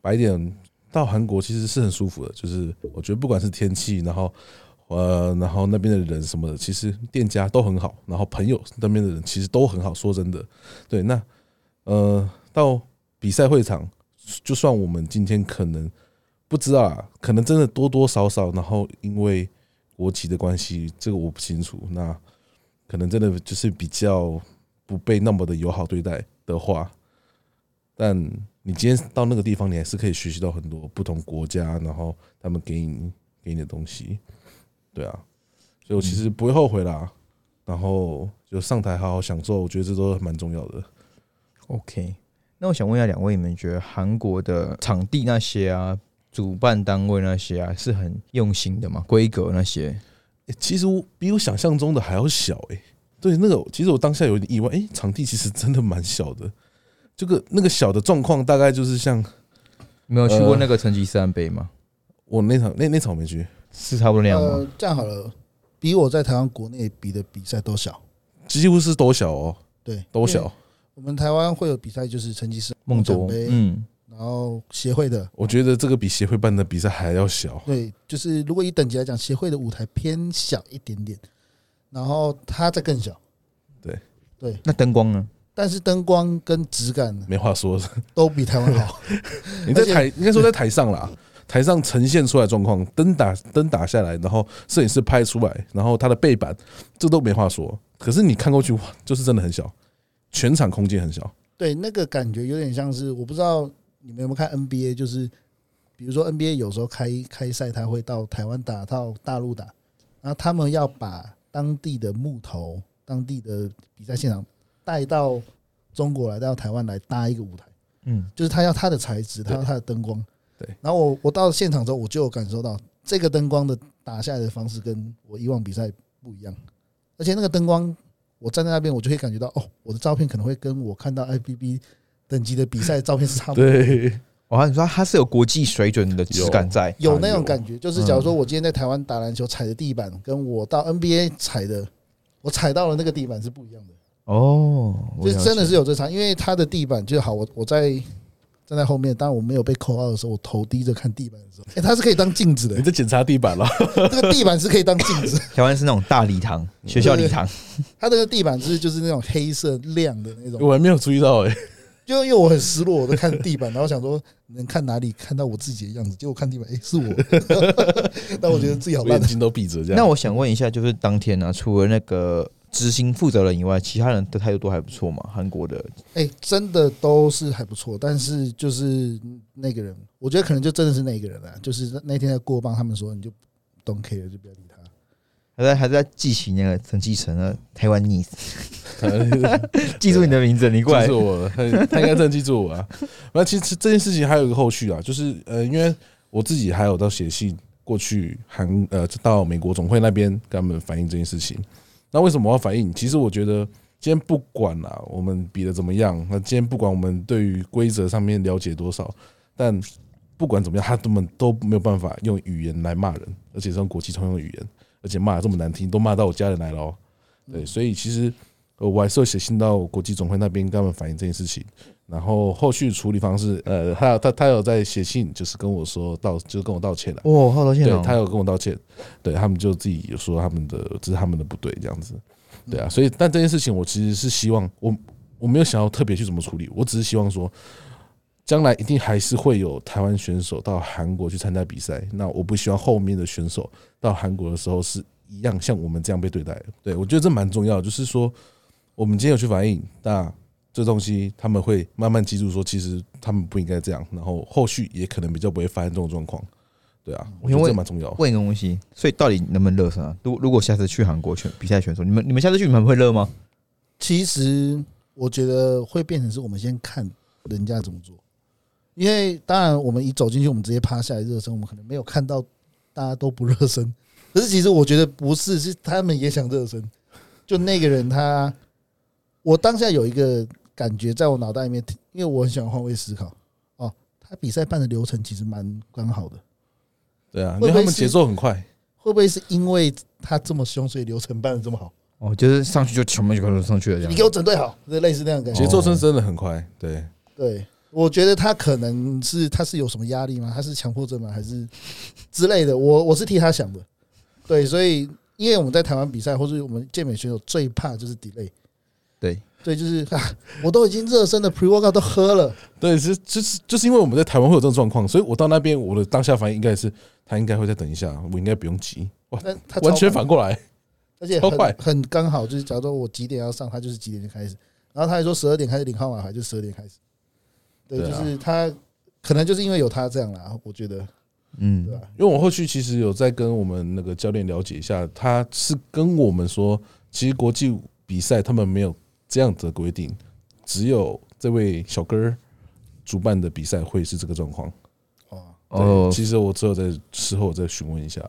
白点，到韩国其实是很舒服的。就是我觉得不管是天气，然后呃，然后那边的人什么的，其实店家都很好，然后朋友那边的人其实都很好。说真的，对。那呃，到比赛会场，就算我们今天可能不知道啊，可能真的多多少少，然后因为国籍的关系，这个我不清楚。那可能真的就是比较不被那么的友好对待的话，但你今天到那个地方，你还是可以学习到很多不同国家，然后他们给你给你的东西，对啊，所以我其实不会后悔啦。然后就上台好好享受，我觉得这都蛮重要的。OK，那我想问一下两位，你们觉得韩国的场地那些啊，主办单位那些啊，是很用心的吗？规格那些？其实比我想象中的还要小哎，对，那个其实我当下有点意外，哎，场地其实真的蛮小的，这个那个小的状况大概就是像没有去过那个成吉思汗杯吗？我那场那那场没去，是差不多那样吗？这样好了，比我在台湾国内比的比赛都小，几乎是都小哦，对，都小。我们台湾会有比赛，就是成吉思梦中杯，嗯。然后协会的，我觉得这个比协会办的比赛还要小。对，就是如果以等级来讲，协会的舞台偏小一点点，然后它再更小。对对，那灯光呢？但是灯光跟质感没话说，都比台湾好。(laughs) 你在台应该说在台上啦，台上呈现出来状况，灯打灯打下来，然后摄影师拍出来，然后他的背板，这都没话说。可是你看过去，哇，就是真的很小，全场空间很小。对，那个感觉有点像是我不知道。你们有没有看 NBA？就是比如说 NBA 有时候开开赛，他会到台湾打，到大陆打，然后他们要把当地的木头、当地的比赛现场带到中国来，到台湾来搭一个舞台。嗯，就是他要他的材质，他要他的灯光。对。然后我我到现场之后，我就有感受到这个灯光的打下来的方式跟我以往比赛不一样，而且那个灯光，我站在那边，我就会感觉到哦，我的照片可能会跟我看到 IBB。等级的比赛照片是差不多。对，我你说它是有国际水准的质感在，有那种感觉。就是假如说我今天在台湾打篮球踩的地板，跟我到 NBA 踩的，我踩到了那个地板是不一样的。哦，就真的是有这差，因为它的地板就好。我我在站在后面，当然我没有被扣号的时候，我头低着看地板的时候，哎，它是可以当镜子的。你在检查地板了？(laughs) 这个地板是可以当镜子。(laughs) 台湾是那种大礼堂，学校礼堂，它这个地板是就是那种黑色亮的那种。我还没有注意到哎。就因为我很失落，我在看地板，然后想说能看哪里看到我自己的样子，结果看地板，哎，是我。(laughs) 那我觉得自己好烂，眼睛都闭着这样。那我想问一下，就是当天呢，除了那个执行负责人以外，其他人的态度都还不错嘛？韩国的，哎，真的都是还不错，但是就是那个人，我觉得可能就真的是那个人啊，就是那天在过磅，他们说你就 don't care，就不要理他。还在还在记起那个陈继承的台湾 niece，记住你的名字，你过来记住我，他他应该真的记住我啊。(laughs) 那其实这件事情还有一个后续啊，就是呃，因为我自己还有到写信过去韩呃到美国总会那边跟他们反映这件事情。那为什么我要反映？其实我觉得今天不管啊，我们比的怎么样，那今天不管我们对于规则上面了解多少，但不管怎么样，他根本都没有办法用语言来骂人，而且是用国际通用语言。而且骂的这么难听，都骂到我家人来了哦。对，所以其实我还是有写信到国际总会那边跟他们反映这件事情。然后后续处理方式，呃，他他他有在写信，就是跟我说道，就是跟我道歉了。哇，好道歉对他有跟我道歉，对他们就自己有说他们的这是他们的不对这样子。对啊，所以但这件事情我其实是希望我我没有想要特别去怎么处理，我只是希望说。将来一定还是会有台湾选手到韩国去参加比赛，那我不希望后面的选手到韩国的时候是一样像我们这样被对待。对我觉得这蛮重要，就是说我们今天有去反映，那这东西他们会慢慢记住，说其实他们不应该这样，然后后续也可能比较不会发生这种状况。对啊，我觉得这蛮重要。问一个东西，所以到底能不能热身啊？如如果下次去韩国选比赛选手，你们你们下次去你们会热吗？其实我觉得会变成是我们先看人家怎么做，因为当然我们一走进去，我们直接趴下来热身，我们可能没有看到大家都不热身。可是其实我觉得不是，是他们也想热身。就那个人他，我当下有一个感觉在我脑袋里面，因为我很喜欢换位思考。哦，他比赛办的流程其实蛮刚好的。对啊，因为他们节奏很快，会不会是因为他这么凶，所以流程办的这么好？哦，就是上去就全部就都上去了，这样。你给我整队好，就类似那样感觉。节奏真真的很快，对对。我觉得他可能是他是有什么压力吗？他是强迫症吗？还是之类的？我我是替他想的。对，所以因为我们在台湾比赛，或者我们健美选手最怕就是 delay。对对，就是 (laughs) 我都已经热身的 pre workout 都喝了。对，是就是就是因为我们在台湾会有这种状况，所以我到那边我的当下反应应该是他应该会再等一下，我应该不用急。哇，他完全反过来，而且很很刚好，就是假如说我几点要上，他就是几点就开始。然后他还说十二点开始领号码牌，就十二点开始。对，就是他，可能就是因为有他这样啦，我觉得，嗯，对吧？因为我后续其实有在跟我们那个教练了解一下，他是跟我们说，其实国际比赛他们没有这样的规定，只有这位小哥儿主办的比赛会是这个状况。哦，哦，其实我只有在事后再询问一下，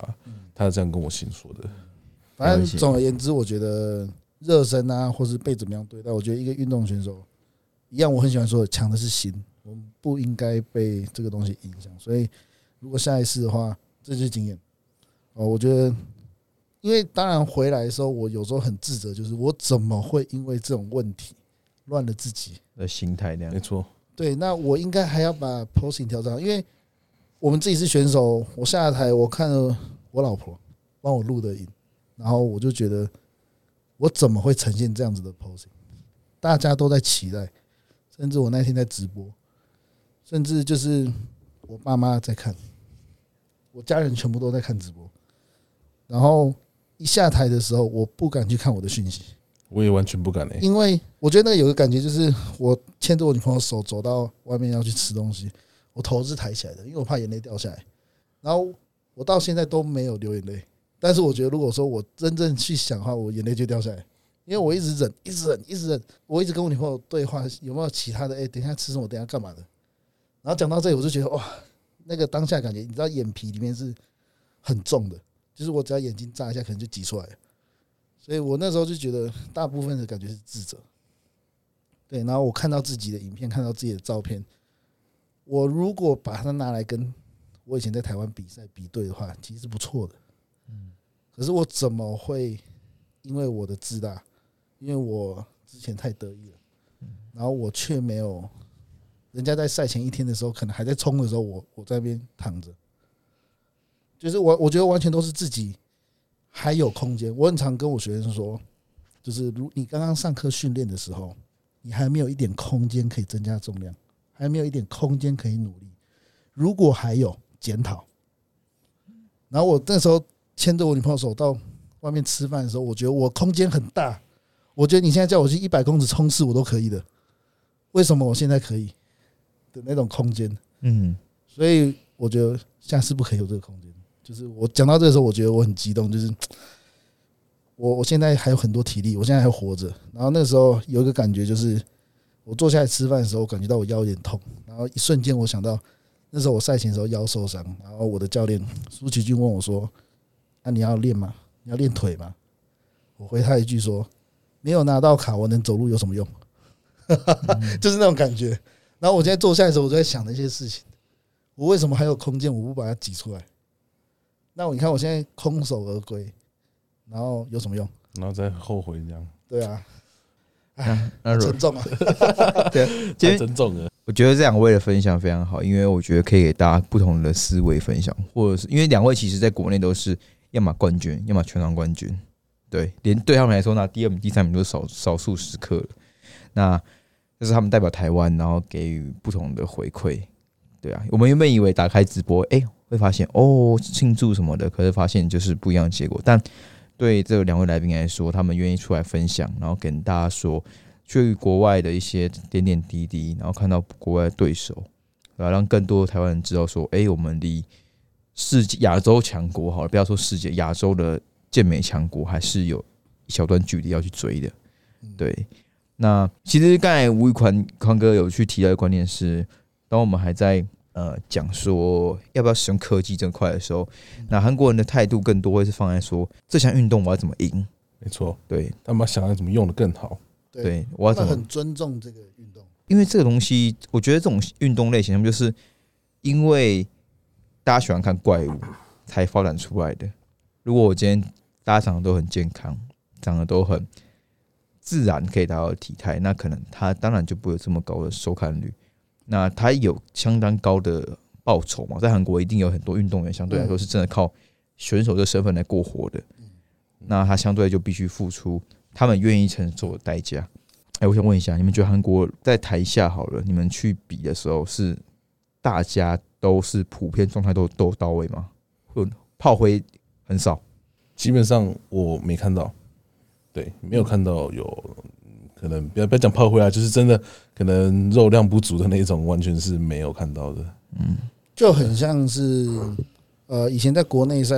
他这样跟我新说的。反正总而言之，我觉得热身啊，或是被怎么样对待，我觉得一个运动选手一样，我很喜欢说，强的是心。我们不应该被这个东西影响，所以如果下一次的话，这就是经验哦。我觉得，因为当然回来的时候，我有时候很自责，就是我怎么会因为这种问题乱了自己的心态那样？没错，对，那我应该还要把 posing 调整好，因为我们自己是选手，我下台我看了我老婆帮我录的影，然后我就觉得我怎么会呈现这样子的 posing？大家都在期待，甚至我那天在直播。甚至就是我爸妈在看，我家人全部都在看直播，然后一下台的时候，我不敢去看我的讯息，我也完全不敢嘞，因为我觉得那个有个感觉，就是我牵着我女朋友手走到外面要去吃东西，我头是抬起来的，因为我怕眼泪掉下来，然后我到现在都没有流眼泪，但是我觉得如果说我真正去想的话，我眼泪就掉下来，因为我一直忍，一直忍，一直忍，我一直跟我女朋友对话，有没有其他的？哎，等一下吃什么？等下干嘛的？然后讲到这里，我就觉得哇，那个当下感觉，你知道眼皮里面是很重的，就是我只要眼睛眨一下，可能就挤出来了。所以我那时候就觉得，大部分的感觉是自责。对，然后我看到自己的影片，看到自己的照片，我如果把它拿来跟我以前在台湾比赛比对的话，其实是不错的。可是我怎么会因为我的自大，因为我之前太得意了，然后我却没有。人家在赛前一天的时候，可能还在冲的时候，我我在那边躺着，就是我我觉得完全都是自己还有空间。我很常跟我学生说，就是如你刚刚上课训练的时候，你还没有一点空间可以增加重量，还没有一点空间可以努力。如果还有检讨，然后我那时候牵着我女朋友手到外面吃饭的时候，我觉得我空间很大。我觉得你现在叫我去一百公尺冲刺，我都可以的。为什么我现在可以？的那种空间，嗯，所以我觉得下次不可以有这个空间。就是我讲到这个时候，我觉得我很激动，就是我我现在还有很多体力，我现在还活着。然后那时候有一个感觉，就是我坐下来吃饭的时候，感觉到我腰有点痛。然后一瞬间，我想到那时候我赛前的时候腰受伤，然后我的教练苏启俊问我说：“那你要练吗？你要练腿吗？”我回他一句说：“没有拿到卡，我能走路有什么用？” (laughs) 就是那种感觉。然后我现在坐下来的时候，我就在想那些事情。我为什么还有空间？我不把它挤出来？那我你看，我现在空手而归，然后有什么用？然后再后悔这样？对啊，(laughs) 哎，沉重啊！(laughs) 对，(laughs) 今天沉重了。我觉得这两位的分享非常好，因为我觉得可以给大家不同的思维分享，或者是因为两位其实在国内都是要么冠军，要么全场冠军。对，连对他们来说，拿第二名、第三名都是少少数时刻了。那这是他们代表台湾，然后给予不同的回馈，对啊，我们原本以为打开直播，哎，会发现哦庆祝什么的，可是发现就是不一样的结果。但对这两位来宾来说，他们愿意出来分享，然后跟大家说，去国外的一些点点滴滴，然后看到国外的对手，然后让更多的台湾人知道说，哎、我们离世界亚洲强国好了，不要说世界，亚洲的健美强国还是有一小段距离要去追的。对，那其实刚才吴宇宽宽哥有去提到的观念是，当我们还在呃讲说要不要使用科技这块的时候，那韩国人的态度更多会是放在说这项运动我要怎么赢，没错，对他们想要怎么用的更好。对，我要怎么很尊重这个运动。因为这个东西，我觉得这种运动类型，他们就是因为大家喜欢看怪物才发展出来的。如果我今天大家长得都很健康，长得都很自然可以达到体态，那可能他当然就不会有这么高的收看率。那他有相当高的报酬嘛，在韩国一定有很多运动员相对来说是真的靠选手的身份来过活的。那他相对就必须付出他们愿意承受的代价。哎、我想问一下，你们觉得韩国在台下好了，你们去比的时候是大家都是普遍状态都都到位吗？会炮灰很少？基本上我没看到，对，没有看到有嗯可能不要不要讲炮灰啊，就是真的可能肉量不足的那种，完全是没有看到的。嗯就很像是呃，以前在国内赛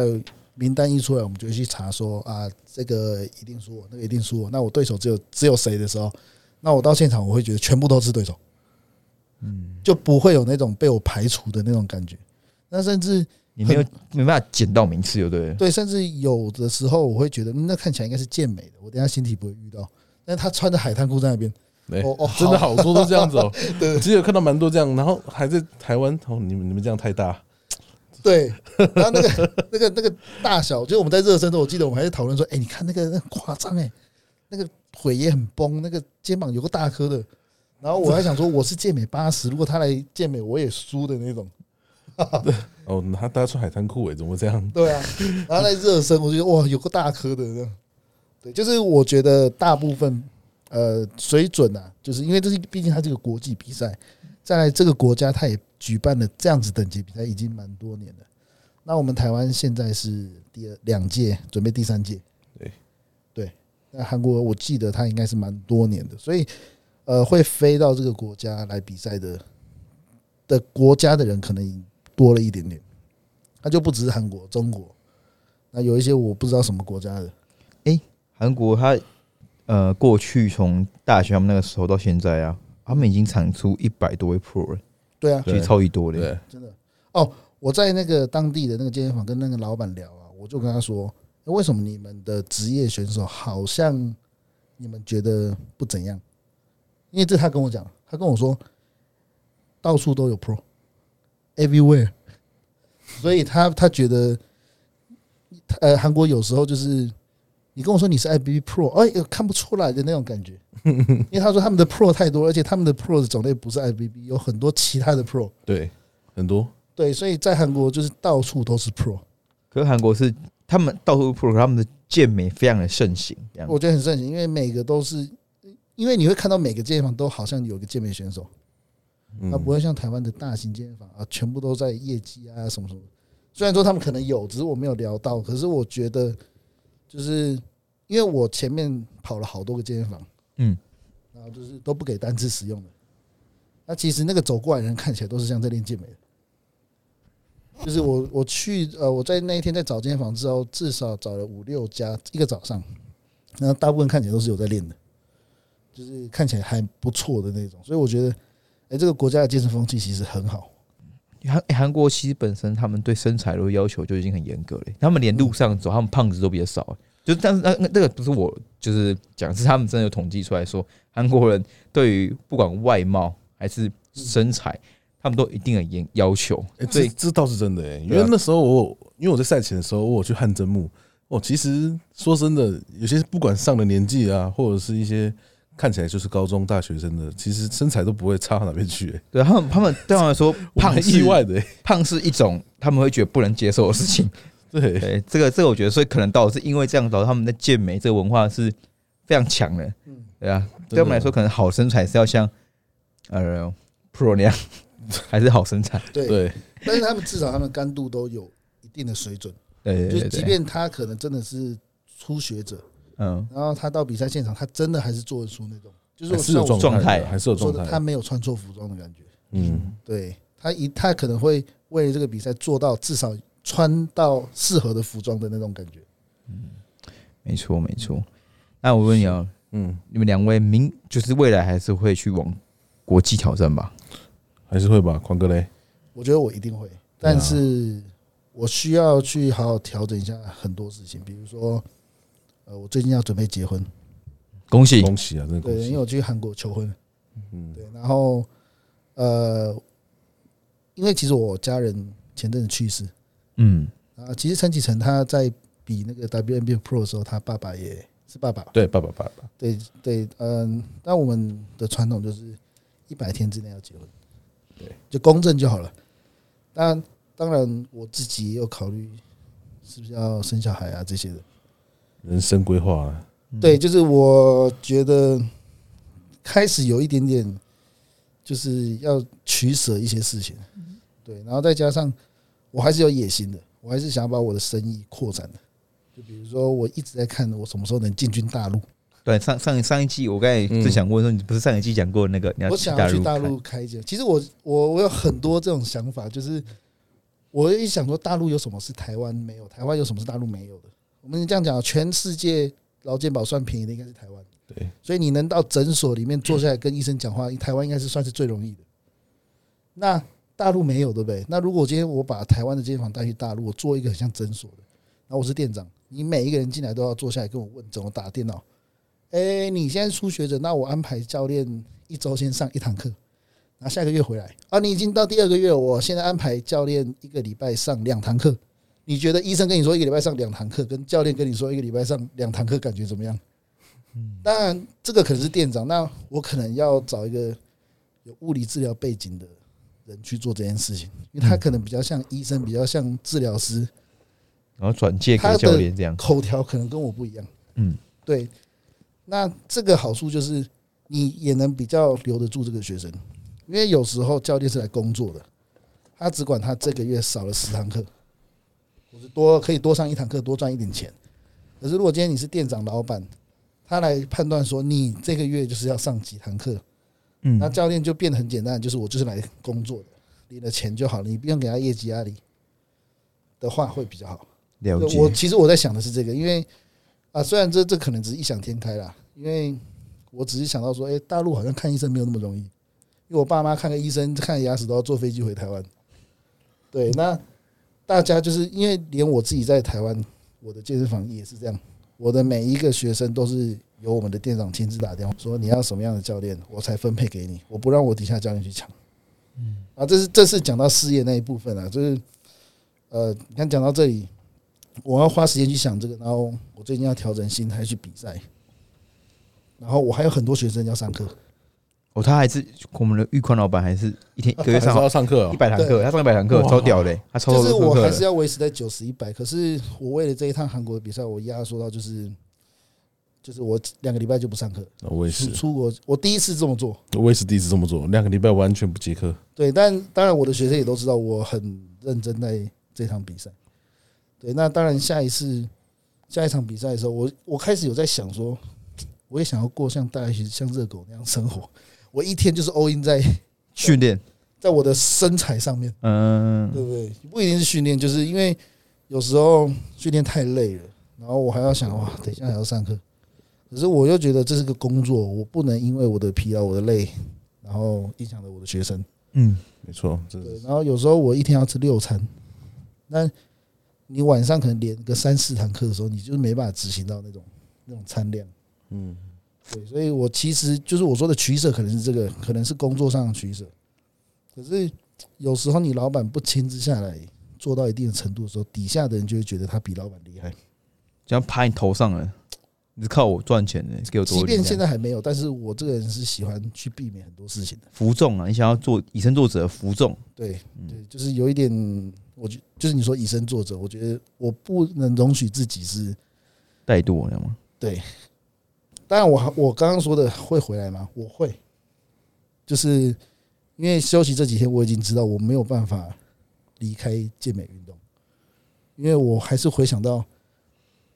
名单一出来，我们就会去查说啊，这个一定输我，那个一定输我。那我对手只有只有谁的时候，那我到现场我会觉得全部都是对手，嗯，就不会有那种被我排除的那种感觉。那甚至你没有没办法捡到名次，就对不。对，对甚至有的时候我会觉得嗯那看起来应该是健美的，我等下形体不会遇到。但他穿着海滩裤在那边，对，哦哦，真的好多都这样子哦。(laughs) 对其实有看到蛮多这样，然后还在台湾哦，你们你们这样太大，对，然后那个 (laughs) 那个那个大小，就是我们在热身的时候，我记得我们还在讨论说，哎、你看那个那很夸张哎，那个腿也很崩，那个肩膀有个大颗的。然后我还想说，我是健美八十，如果他来健美，我也输的那种。对 (laughs) 哦，他大家穿海滩裤哎，怎么会这样？对啊，然后在热身，我就觉得哇，有个大颗的这样。对，就是我觉得大部分呃水准啊，就是因为这是毕竟它这个国际比赛，再来这个国家它也举办了这样子等级比赛已经蛮多年了。那我们台湾现在是第二两届，准备第三届。对对，那韩国我记得它应该是蛮多年的，所以呃会飞到这个国家来比赛的的国家的人可能多了一点点。那就不只是韩国、中国，那有一些我不知道什么国家的，韩国他呃过去从大学他们那个时候到现在啊，他们已经产出一百多位 pro 了，对啊，其实超级多的。对，真的哦。我在那个当地的那个健身房跟那个老板聊啊，我就跟他说，为什么你们的职业选手好像你们觉得不怎样？因为这他跟我讲，他跟我说到处都有 pro，everywhere，(laughs) 所以他他觉得，呃，韩国有时候就是你跟我说你是 IBB Pro，哎、看不出来的那种感觉，(laughs) 因为他说他们的 Pro 太多，而且他们的 Pro 的种类不是 IBB，有很多其他的 Pro。对，很多。对，所以在韩国就是到处都是 Pro，可是韩国是他们到处 pro，他们的健美非常的盛行，我觉得很盛行，因为每个都是，因为你会看到每个健身房都好像有个健美选手，嗯。它不会像台湾的大型健身房啊，全部都在业绩啊什么什么。虽然说他们可能有，只是我没有聊到，可是我觉得就是因为我前面跑了好多个健身房，嗯，然后就是都不给单次使用的，那其实那个走过来的人看起来都是像在练健美的。就是我我去呃我在那一天在找健身房之后，至少找了五六家一个早上，然后大部分看起来都是有在练的，就是看起来还不错的那种，所以我觉得，哎、这个国家的健身风气其实很好。韩欸韩国其实本身他们对身材的要求就已经很严格了，他们连路上走，他们胖子都比较少。就但是那那这个不是我就是讲，是他们真的有统计出来说，韩国人对于不管外貌还是身材，他们都一定很严要求。哎，所以这这倒是真的哎，因为那时候我因为我在赛前的时候，我有去汗蒸木，哦，其实说真的，有些不管上了年纪啊，或者是一些看起来就是高中大学生的，其实身材都不会差到哪边去，哎对他们，他们对他们来说，(laughs) 胖是意外的，哎胖是一种他们会觉得不能接受的事情。(laughs) 对，对，这个这个我觉得，所以可能导致因为这样导致他们的健美这个文化是非常强的。嗯，对啊，对我们来说，可能好身材是要像呃 pro 那样，(laughs) 还是好身材。对，对，但是他们至少他们干度都有一定的水准，对对对对，即便他可能真的是初学者，嗯，然后他到比赛现场，他真的还是做得出那种就是还是有我像我状态还是有说的，他。没有穿错服装的感觉。嗯，对他一他可能会为了这个比赛做到至少穿到适合的服装的那种感觉。嗯没错没错。那我问你啊，嗯，你们两位明就是未来还是会去往国际挑战吧？还是会吧，宽哥嘞。我觉得我一定会，但是我需要去好好调整一下很多事情，比如说，呃，我最近要准备结婚，恭喜！恭喜啊，真的恭对，因为！我去韩国求婚，嗯，对，然后呃，因为其实我家人前阵子去世，嗯，啊，其实陈启诚他在比那个 WNBA Pro 的时候，他爸爸也是爸爸，对，爸爸爸爸，对对，嗯，但我们的传统就是一百天之内要结婚，对，就公证就好了。当然，当然我自己也有考虑是不是要生小孩啊这些的。人生规划啊，对，就是我觉得开始有一点点，就是要取舍一些事情，对，然后再加上我还是有野心的，我还是想要把我的生意扩展的。就比如说，我一直在看我什么时候能进军大陆。对，上上上一季我刚才就想问说，你不是上一季讲过那个你要我想要去大陆开一间。其实我我我有很多这种想法，就是我一想说大陆有什么是台湾没有，台湾有什么是大陆没有的。我们这样讲，全世界劳健保算便宜的应该是台湾，对，所以你能到诊所里面坐下来跟医生讲话，台湾应该是算是最容易的。那大陆没有，对不对？那如果今天我把台湾的健身房带去大陆，我做一个很像诊所的，然后我是店长，你每一个人进来都要坐下来跟我问怎么打电脑。哎、你现在初学者，那我安排教练一周先上一堂课，然后下个月回来。啊，你已经到第二个月，我现在安排教练一个礼拜上两堂课。你觉得医生跟你说一个礼拜上两堂课，跟教练跟你说一个礼拜上两堂课，感觉怎么样？嗯当然，这个可能是店长，那我可能要找一个有物理治疗背景的人去做这件事情，因为他可能比较像医生，比较像治疗师，然后转介给教练这样。口条可能跟我不一样。嗯，对，那这个好处就是你也能比较留得住这个学生，因为有时候教练是来工作的，他只管他这个月少了十堂课，多可以多上一堂课，多赚一点钱。可是如果今天你是店长老板，他来判断说你这个月就是要上几堂课，嗯那教练就变得很简单，就是我就是来工作的，领了钱就好了，你不用给他业绩压力的话会比较好。了解。我其实我在想的是这个，因为啊，虽然这这可能只是异想天开啦，因为我只是想到说，哎、大陆好像看医生没有那么容易，因为我爸妈看个医生看牙齿都要坐飞机回台湾。对，那大家就是因为连我自己在台湾，我的健身房也是这样，我的每一个学生都是由我们的店长亲自打电话说你要什么样的教练，我才分配给你，我不让我底下教练去抢。嗯，啊，这是这是讲到事业那一部分啊，就是呃，你看讲到这里，我要花时间去想这个，然后我最近要调整心态去比赛，然后我还有很多学生要上课，哦，他还是我们的玉宽老板，还是一天一个月还是要上上课哦。一百堂课，他上一百堂课，超屌的，他超就是我还是要要维持在九十一百，可是我为了这一趟韩国的比赛，我压缩到就是就是我两个礼拜就不上课，我也是，出国，我第一次这么做。我也是第一次这么做，两个礼拜完全不接课。对，但当然我的学生也都知道我很认真在这场比赛。对，那当然下一次下一场比赛的时候，我我开始有在想说，我也想要过像大学像热狗那样生活，我一天就是 all in 在 (laughs) 训练，在我的身材上面，嗯，对不对？不一定是训练，就是因为有时候训练太累了，然后我还要想哇，等一下还要上课，可是我又觉得这是个工作，我不能因为我的疲劳、我的累，然后影响了我的学生。嗯，没错，这对，是然后有时候我一天要吃六餐，那你晚上可能连个三四堂课的时候，你就是没办法执行到那种那种餐量。嗯，对，所以我其实就是我说的取舍，可能是这个，可能是工作上的取舍。可是有时候你老板不亲自下来做到一定的程度的时候，底下的人就会觉得他比老板厉害。这样拍你头上了，你是靠我赚钱的，给我多即便现在还没有，但是我这个人是喜欢去避免很多事情的。服众啊，你想要做以身作则，服众，对对，就是有一点，我觉就是你说以身作则，我觉得我不能容许自己是怠惰，你知道吗？对，当然我还我刚刚说的会回来吗？我会，就是因为休息这几天，我已经知道我没有办法离开健美运动，因为我还是回想到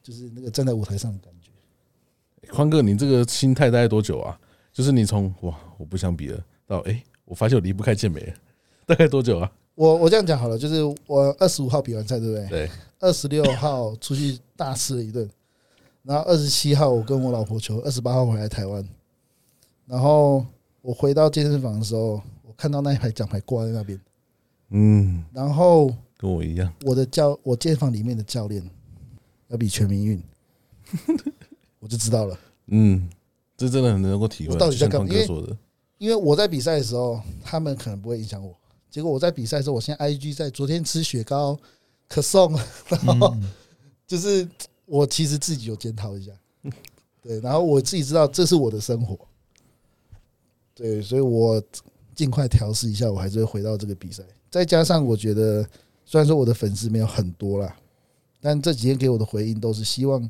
就是那个站在舞台上的感觉。宽哥，你这个心态大概多久啊？就是你从哇我不想比了到哎、我发现我离不开健美了，(laughs) 大概多久啊？我我这样讲好了，就是我二十五号比完赛，对不对？对，二十六号出去大吃了一顿，然后二十七号我跟我老婆求，二十八号回来台湾，然后我回到健身房的时候，我看到那一排奖牌挂在那边，嗯，然后跟我一样，我的教我健身房里面的教练要比全民运，我就知道了。嗯，这真的很能够体会，我到底在干嘛因为我在比赛的时候，他们可能不会影响我。结果我在比赛的时候，我现在 IG 在昨天吃雪糕、可颂，然后就是我其实自己有检讨一下，(laughs) 对，然后我自己知道这是我的生活，对，所以我尽快调试一下，我还是会回到这个比赛。再加上我觉得，虽然说我的粉丝没有很多啦，但这几天给我的回应都是希望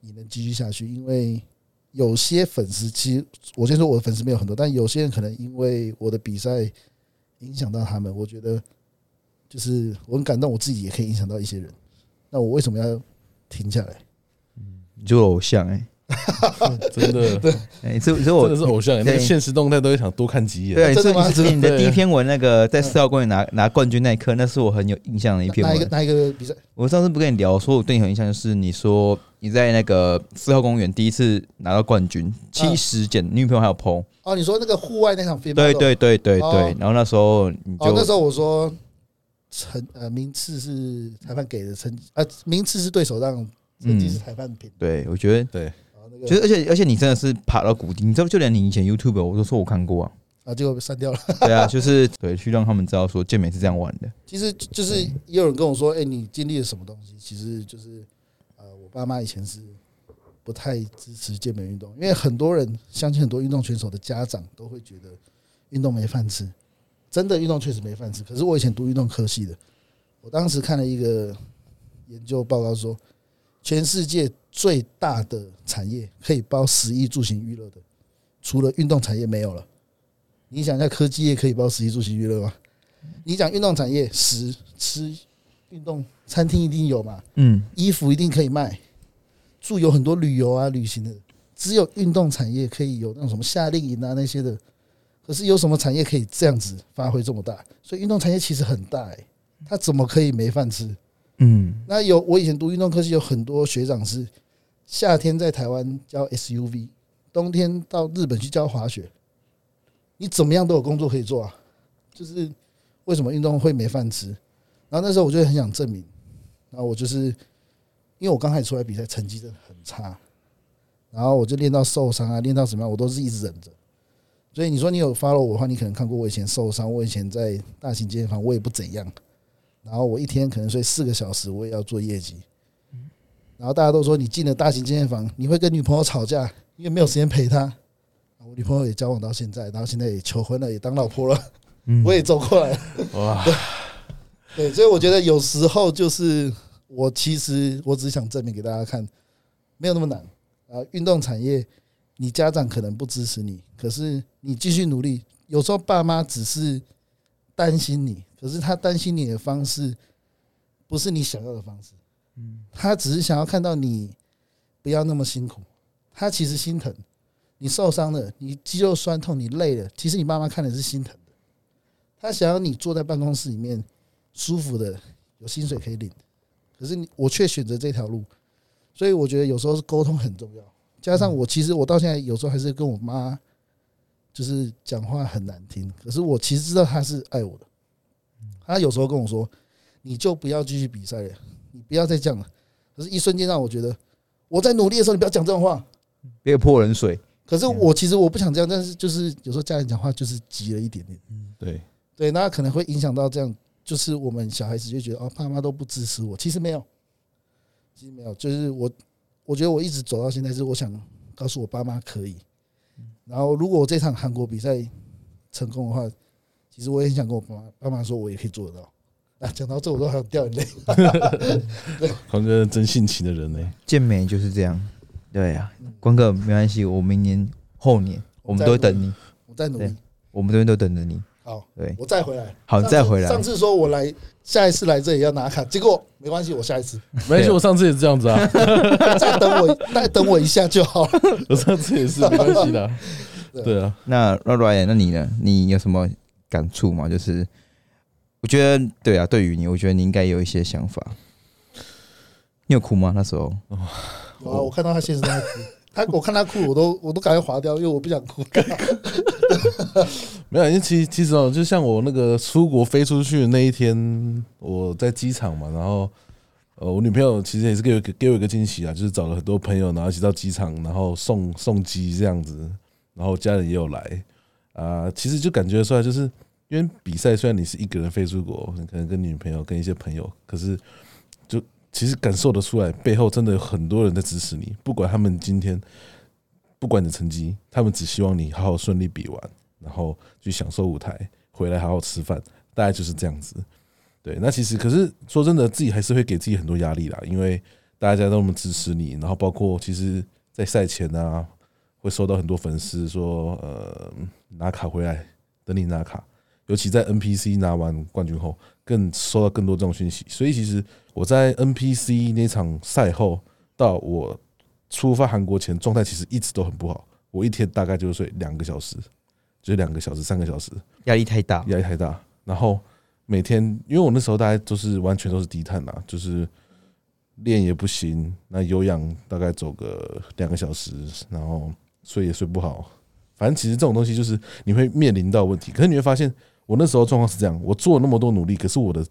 你能继续下去，因为有些粉丝其实我先说我的粉丝没有很多，但有些人可能因为我的比赛影响到他们，我觉得就是我很感动，我自己也可以影响到一些人。那我为什么要停下来？你做偶像哎、(laughs) 真的。哎、这这我真的是偶像，那个对现实动态都会想多看几眼。对，真的吗？这你的对。第一篇文那个在四号公园拿拿冠军那一刻，那是我很有印象的一篇文。哪一个哪一个比赛？我上次不跟你聊，说我对你很有印象，就是你说你在那个四号公园第一次拿到冠军，七十减，女朋友还有 PO。哦，你说那个户外那场 i 对对对对哦。对，然后那时候你就哦，那时候我说成呃名次是裁判给的成绩，呃名次是对手让，成绩是裁判评。对我觉得，对，就是而且而且你真的是爬到谷底，你知道，就连你以前 YouTube 我都说我看过啊，啊，结果被删掉了。对啊，就是 (laughs) 对去让他们知道说健美是这样玩的。(laughs) 其实就是也有人跟我说，哎、你经历了什么东西？其实就是呃，我爸妈以前是不太支持健美运动，因为很多人相信很多运动选手的家长都会觉得运动没饭吃，真的运动确实没饭吃。可是我以前读运动科系的，我当时看了一个研究报告说，全世界最大的产业可以包十亿住行娱乐的，除了运动产业没有了。你想一下，科技业可以包十亿住行娱乐吗？你讲运动产业，食吃运动餐厅一定有嘛，嗯，衣服一定可以卖，住有很多旅游啊、旅行的，只有运动产业可以有那种什么夏令营啊那些的。可是有什么产业可以这样子发挥这么大？所以运动产业其实很大哎、它怎么可以没饭吃？嗯，那有我以前读运动科技，有很多学长是夏天在台湾教 SUV，冬天到日本去教滑雪，你怎么样都有工作可以做啊。就是为什么运动会没饭吃？然后那时候我就很想证明，然后我就是因为我刚开始出来比赛，成绩真的很差，然后我就练到受伤啊，练到什么样，我都是一直忍着。所以你说你有 follow 我的话，你可能看过我以前受伤，我以前在大型健身房，我也不怎样。然后我一天可能睡四个小时，我也要做业绩。然后大家都说你进了大型健身房，你会跟女朋友吵架，因为没有时间陪她。我女朋友也交往到现在，然后现在也求婚了，也当老婆了，嗯我也走过来了。哇，(laughs) 对，所以我觉得有时候就是我其实我只想证明给大家看，没有那么难啊。运动产业，你家长可能不支持你，可是你继续努力。有时候爸妈只是担心你，可是他担心你的方式不是你想要的方式。嗯他只是想要看到你不要那么辛苦，他其实心疼你受伤了，你肌肉酸痛，你累了，其实你妈妈看的是心疼的。他想要你坐在办公室里面舒服的，有薪水可以领，可是你我却选择这条路，所以我觉得有时候是沟通很重要。加上我其实我到现在有时候还是跟我妈就是讲话很难听，可是我其实知道她是爱我的。她有时候跟我说：“你就不要继续比赛了，你不要再这样了。”可是，一瞬间让我觉得我在努力的时候，你不要讲这种话。别泼冷水。可是我其实我不想这样，但是就是有时候家人讲话就是急了一点点。对，对，那可能会影响到这样，就是我们小孩子就觉得哦，爸妈都不支持我，其实没有，其实没有，就是我，我觉得我一直走到现在，是我想告诉我爸妈可以。然后，如果我这场韩国比赛成功的话，其实我也很想跟我爸妈爸妈说，我也可以做得到。啊，讲到这我都还想掉眼泪。康哥真性情的人呢，健美就是这样，对呀、光哥没关系，我明年后年我们都会等你，我在努力。我们这边都等着你。好，对，我再回来。好，你再回来。上次说我来，下一次来这里要拿卡，结果没关系，我下一次没关系，我上次也是这样子啊，(laughs) 再等我，再等我一下就好了。我上次也是没关系的啊。(laughs) 对啊，那那 Ryan，那你呢？你有什么感触吗？就是我觉得，对啊，对于你，我觉得你应该有一些想法。你有哭吗？那时候？有啊，我看到他现实在哭，他我看他哭，我都我都赶快划掉，因为我不想哭。(laughs) (laughs) 没有，因为其实其实哦，就像我那个出国飞出去的那一天，我在机场嘛，然后呃，我女朋友其实也是给我给我一个惊喜啊，就是找了很多朋友，然后一起到机场，然后送送机这样子，然后家人也有来。啊、其实就感觉出来，就是因为比赛虽然你是一个人飞出国，你可能跟女朋友跟一些朋友，可是就其实感受得出来，背后真的有很多人在支持你，不管他们今天不管你的成绩，他们只希望你好好顺利比完。然后去享受舞台，回来好好吃饭，大概就是这样子。对，那其实可是说真的，自己还是会给自己很多压力啦，因为大家都那么支持你，然后包括其实，在赛前啊，会收到很多粉丝说，呃，拿卡回来，等你拿卡。尤其在 NPC 拿完冠军后，更收到更多这种讯息。所以其实我在 NPC 那场赛后，到我出发韩国前，状态其实一直都很不好。我一天大概就是睡两个小时。就是两个小时、三个小时，压力太大，压力太大。然后每天，因为我那时候大概都是完全都是低碳啦，就是练也不行，那有氧大概走个两个小时，然后睡也睡不好。反正其实这种东西就是你会面临到问题。可是你会发现，我那时候状况是这样：我做了那么多努力，可是我的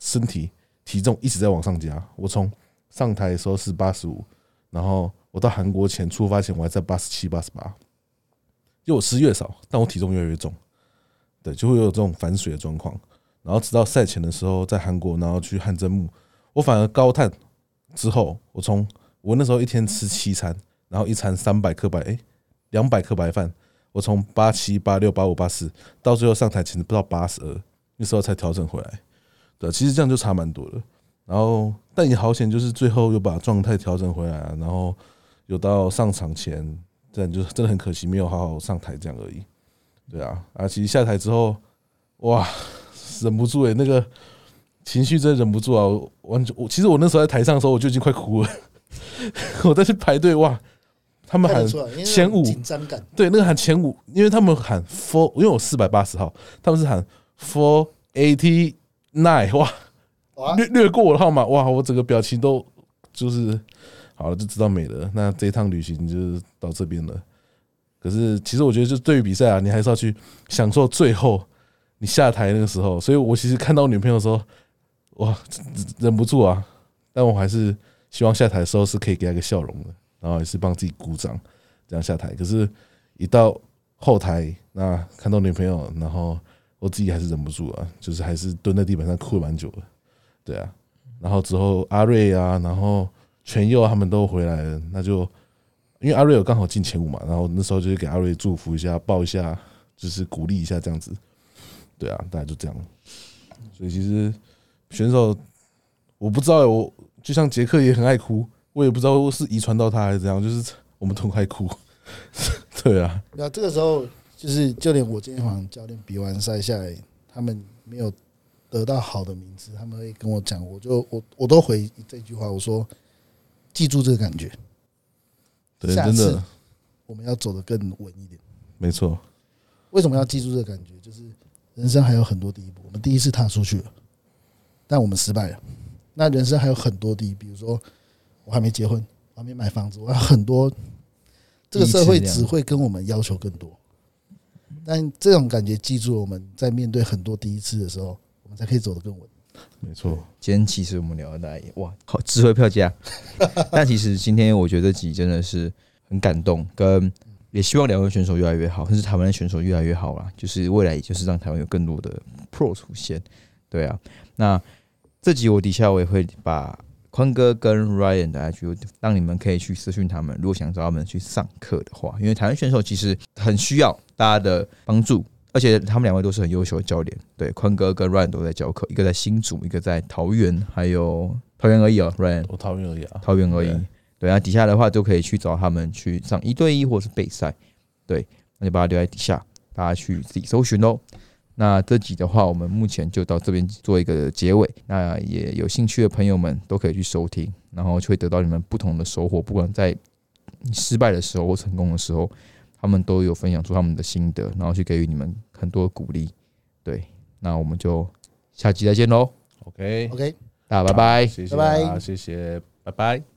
身体体重一直在往上加。我从上台的时候是八十五，然后我到韩国前出发前我还在八十七、八十八。就我吃越少，但我体重越来越重，对，就会有这种反水的状况。然后直到赛前的时候，在韩国，然后去汗蒸木，我反而高碳之后，我从我那时候一天吃七餐，然后一餐三百克白，哎，两百克白饭，我从八七、八六、八五、八四，到最后上台前不到八十二，那时候才调整回来。对，其实这样就差蛮多的。然后，但也好险，就是最后又把状态调整回来啊，然后有到上场前。这样就真的很可惜，没有好好上台这样而已。对啊，啊，其实下台之后，哇，忍不住诶，那个情绪真的忍不住啊！完全，我其实我那时候在台上的时候，我就已经快哭了。(laughs) 我在去排队，哇，他们喊前五，紧张感，对，那个喊前五，因为他们喊 four，因为我四百八十号，他们是喊 four eighty nine，哇，略略过我的号码，哇，我整个表情都就是。好了，就知道没了。那这一趟旅行就是到这边了。可是，其实我觉得，就对于比赛啊，你还是要去享受最后你下台那个时候。所以我其实看到女朋友的时候，哇，忍不住啊。但我还是希望下台的时候是可以给她一个笑容的，然后也是帮自己鼓掌，这样下台。可是，一到后台，那看到女朋友，然后我自己还是忍不住啊，就是还是蹲在地板上哭了蛮久的。对啊，然后之后阿瑞啊，然后。全佑他们都回来了，那就因为阿瑞有刚好进前五嘛，然后那时候就是给阿瑞祝福一下，抱一下，就是鼓励一下这样子。对啊，大家就这样。所以其实选手我不知道，我就像杰克也很爱哭，我也不知道是遗传到他还是怎样，就是我们都爱哭。对啊，那这个时候就是就连我今天晚上教练比完赛下来，他们没有得到好的名次，他们会跟我讲，我就我我都回这句话，我说。记住这个感觉，对，真的，我们要走得更稳一点。没错，为什么要记住这个感觉？就是人生还有很多第一步，我们第一次踏出去了，但我们失败了。那人生还有很多第一，比如说我还没结婚，我还没买房子，我有很多。这个社会只会跟我们要求更多，但这种感觉记住，我们在面对很多第一次的时候，我们才可以走得更稳。没错，今天其实我们聊的也哇，好智慧票价。(laughs) 但其实今天我觉得集真的是很感动，跟也希望两位选手越来越好，甚至台湾的选手越来越好啦。就是未来，也就是让台湾有更多的 Pro 出现。对啊，那这集我底下我也会把宽哥跟 Ryan 的 IG，让你们可以去私讯他们，如果想找他们去上课的话，因为台湾选手其实很需要大家的帮助。而且他们两位都是很优秀的教练，对，坤哥跟 Ryan 都在教课，一个在新竹，一个在桃园，还有桃园而已哦，Ryan，我桃园而已啊，桃园而已，对啊，底下的话就可以去找他们去上一对一或者是备赛，对，那就把它留在底下，大家去自己搜寻喽。那这集的话，我们目前就到这边做一个结尾，那也有兴趣的朋友们都可以去收听，然后就会得到你们不同的收获，不管在失败的时候或成功的时候。他们都有分享出他们的心得，然后去给予你们很多鼓励。对，那我们就下期再见喽，OK，OK。大家拜拜。谢谢谢谢，拜拜。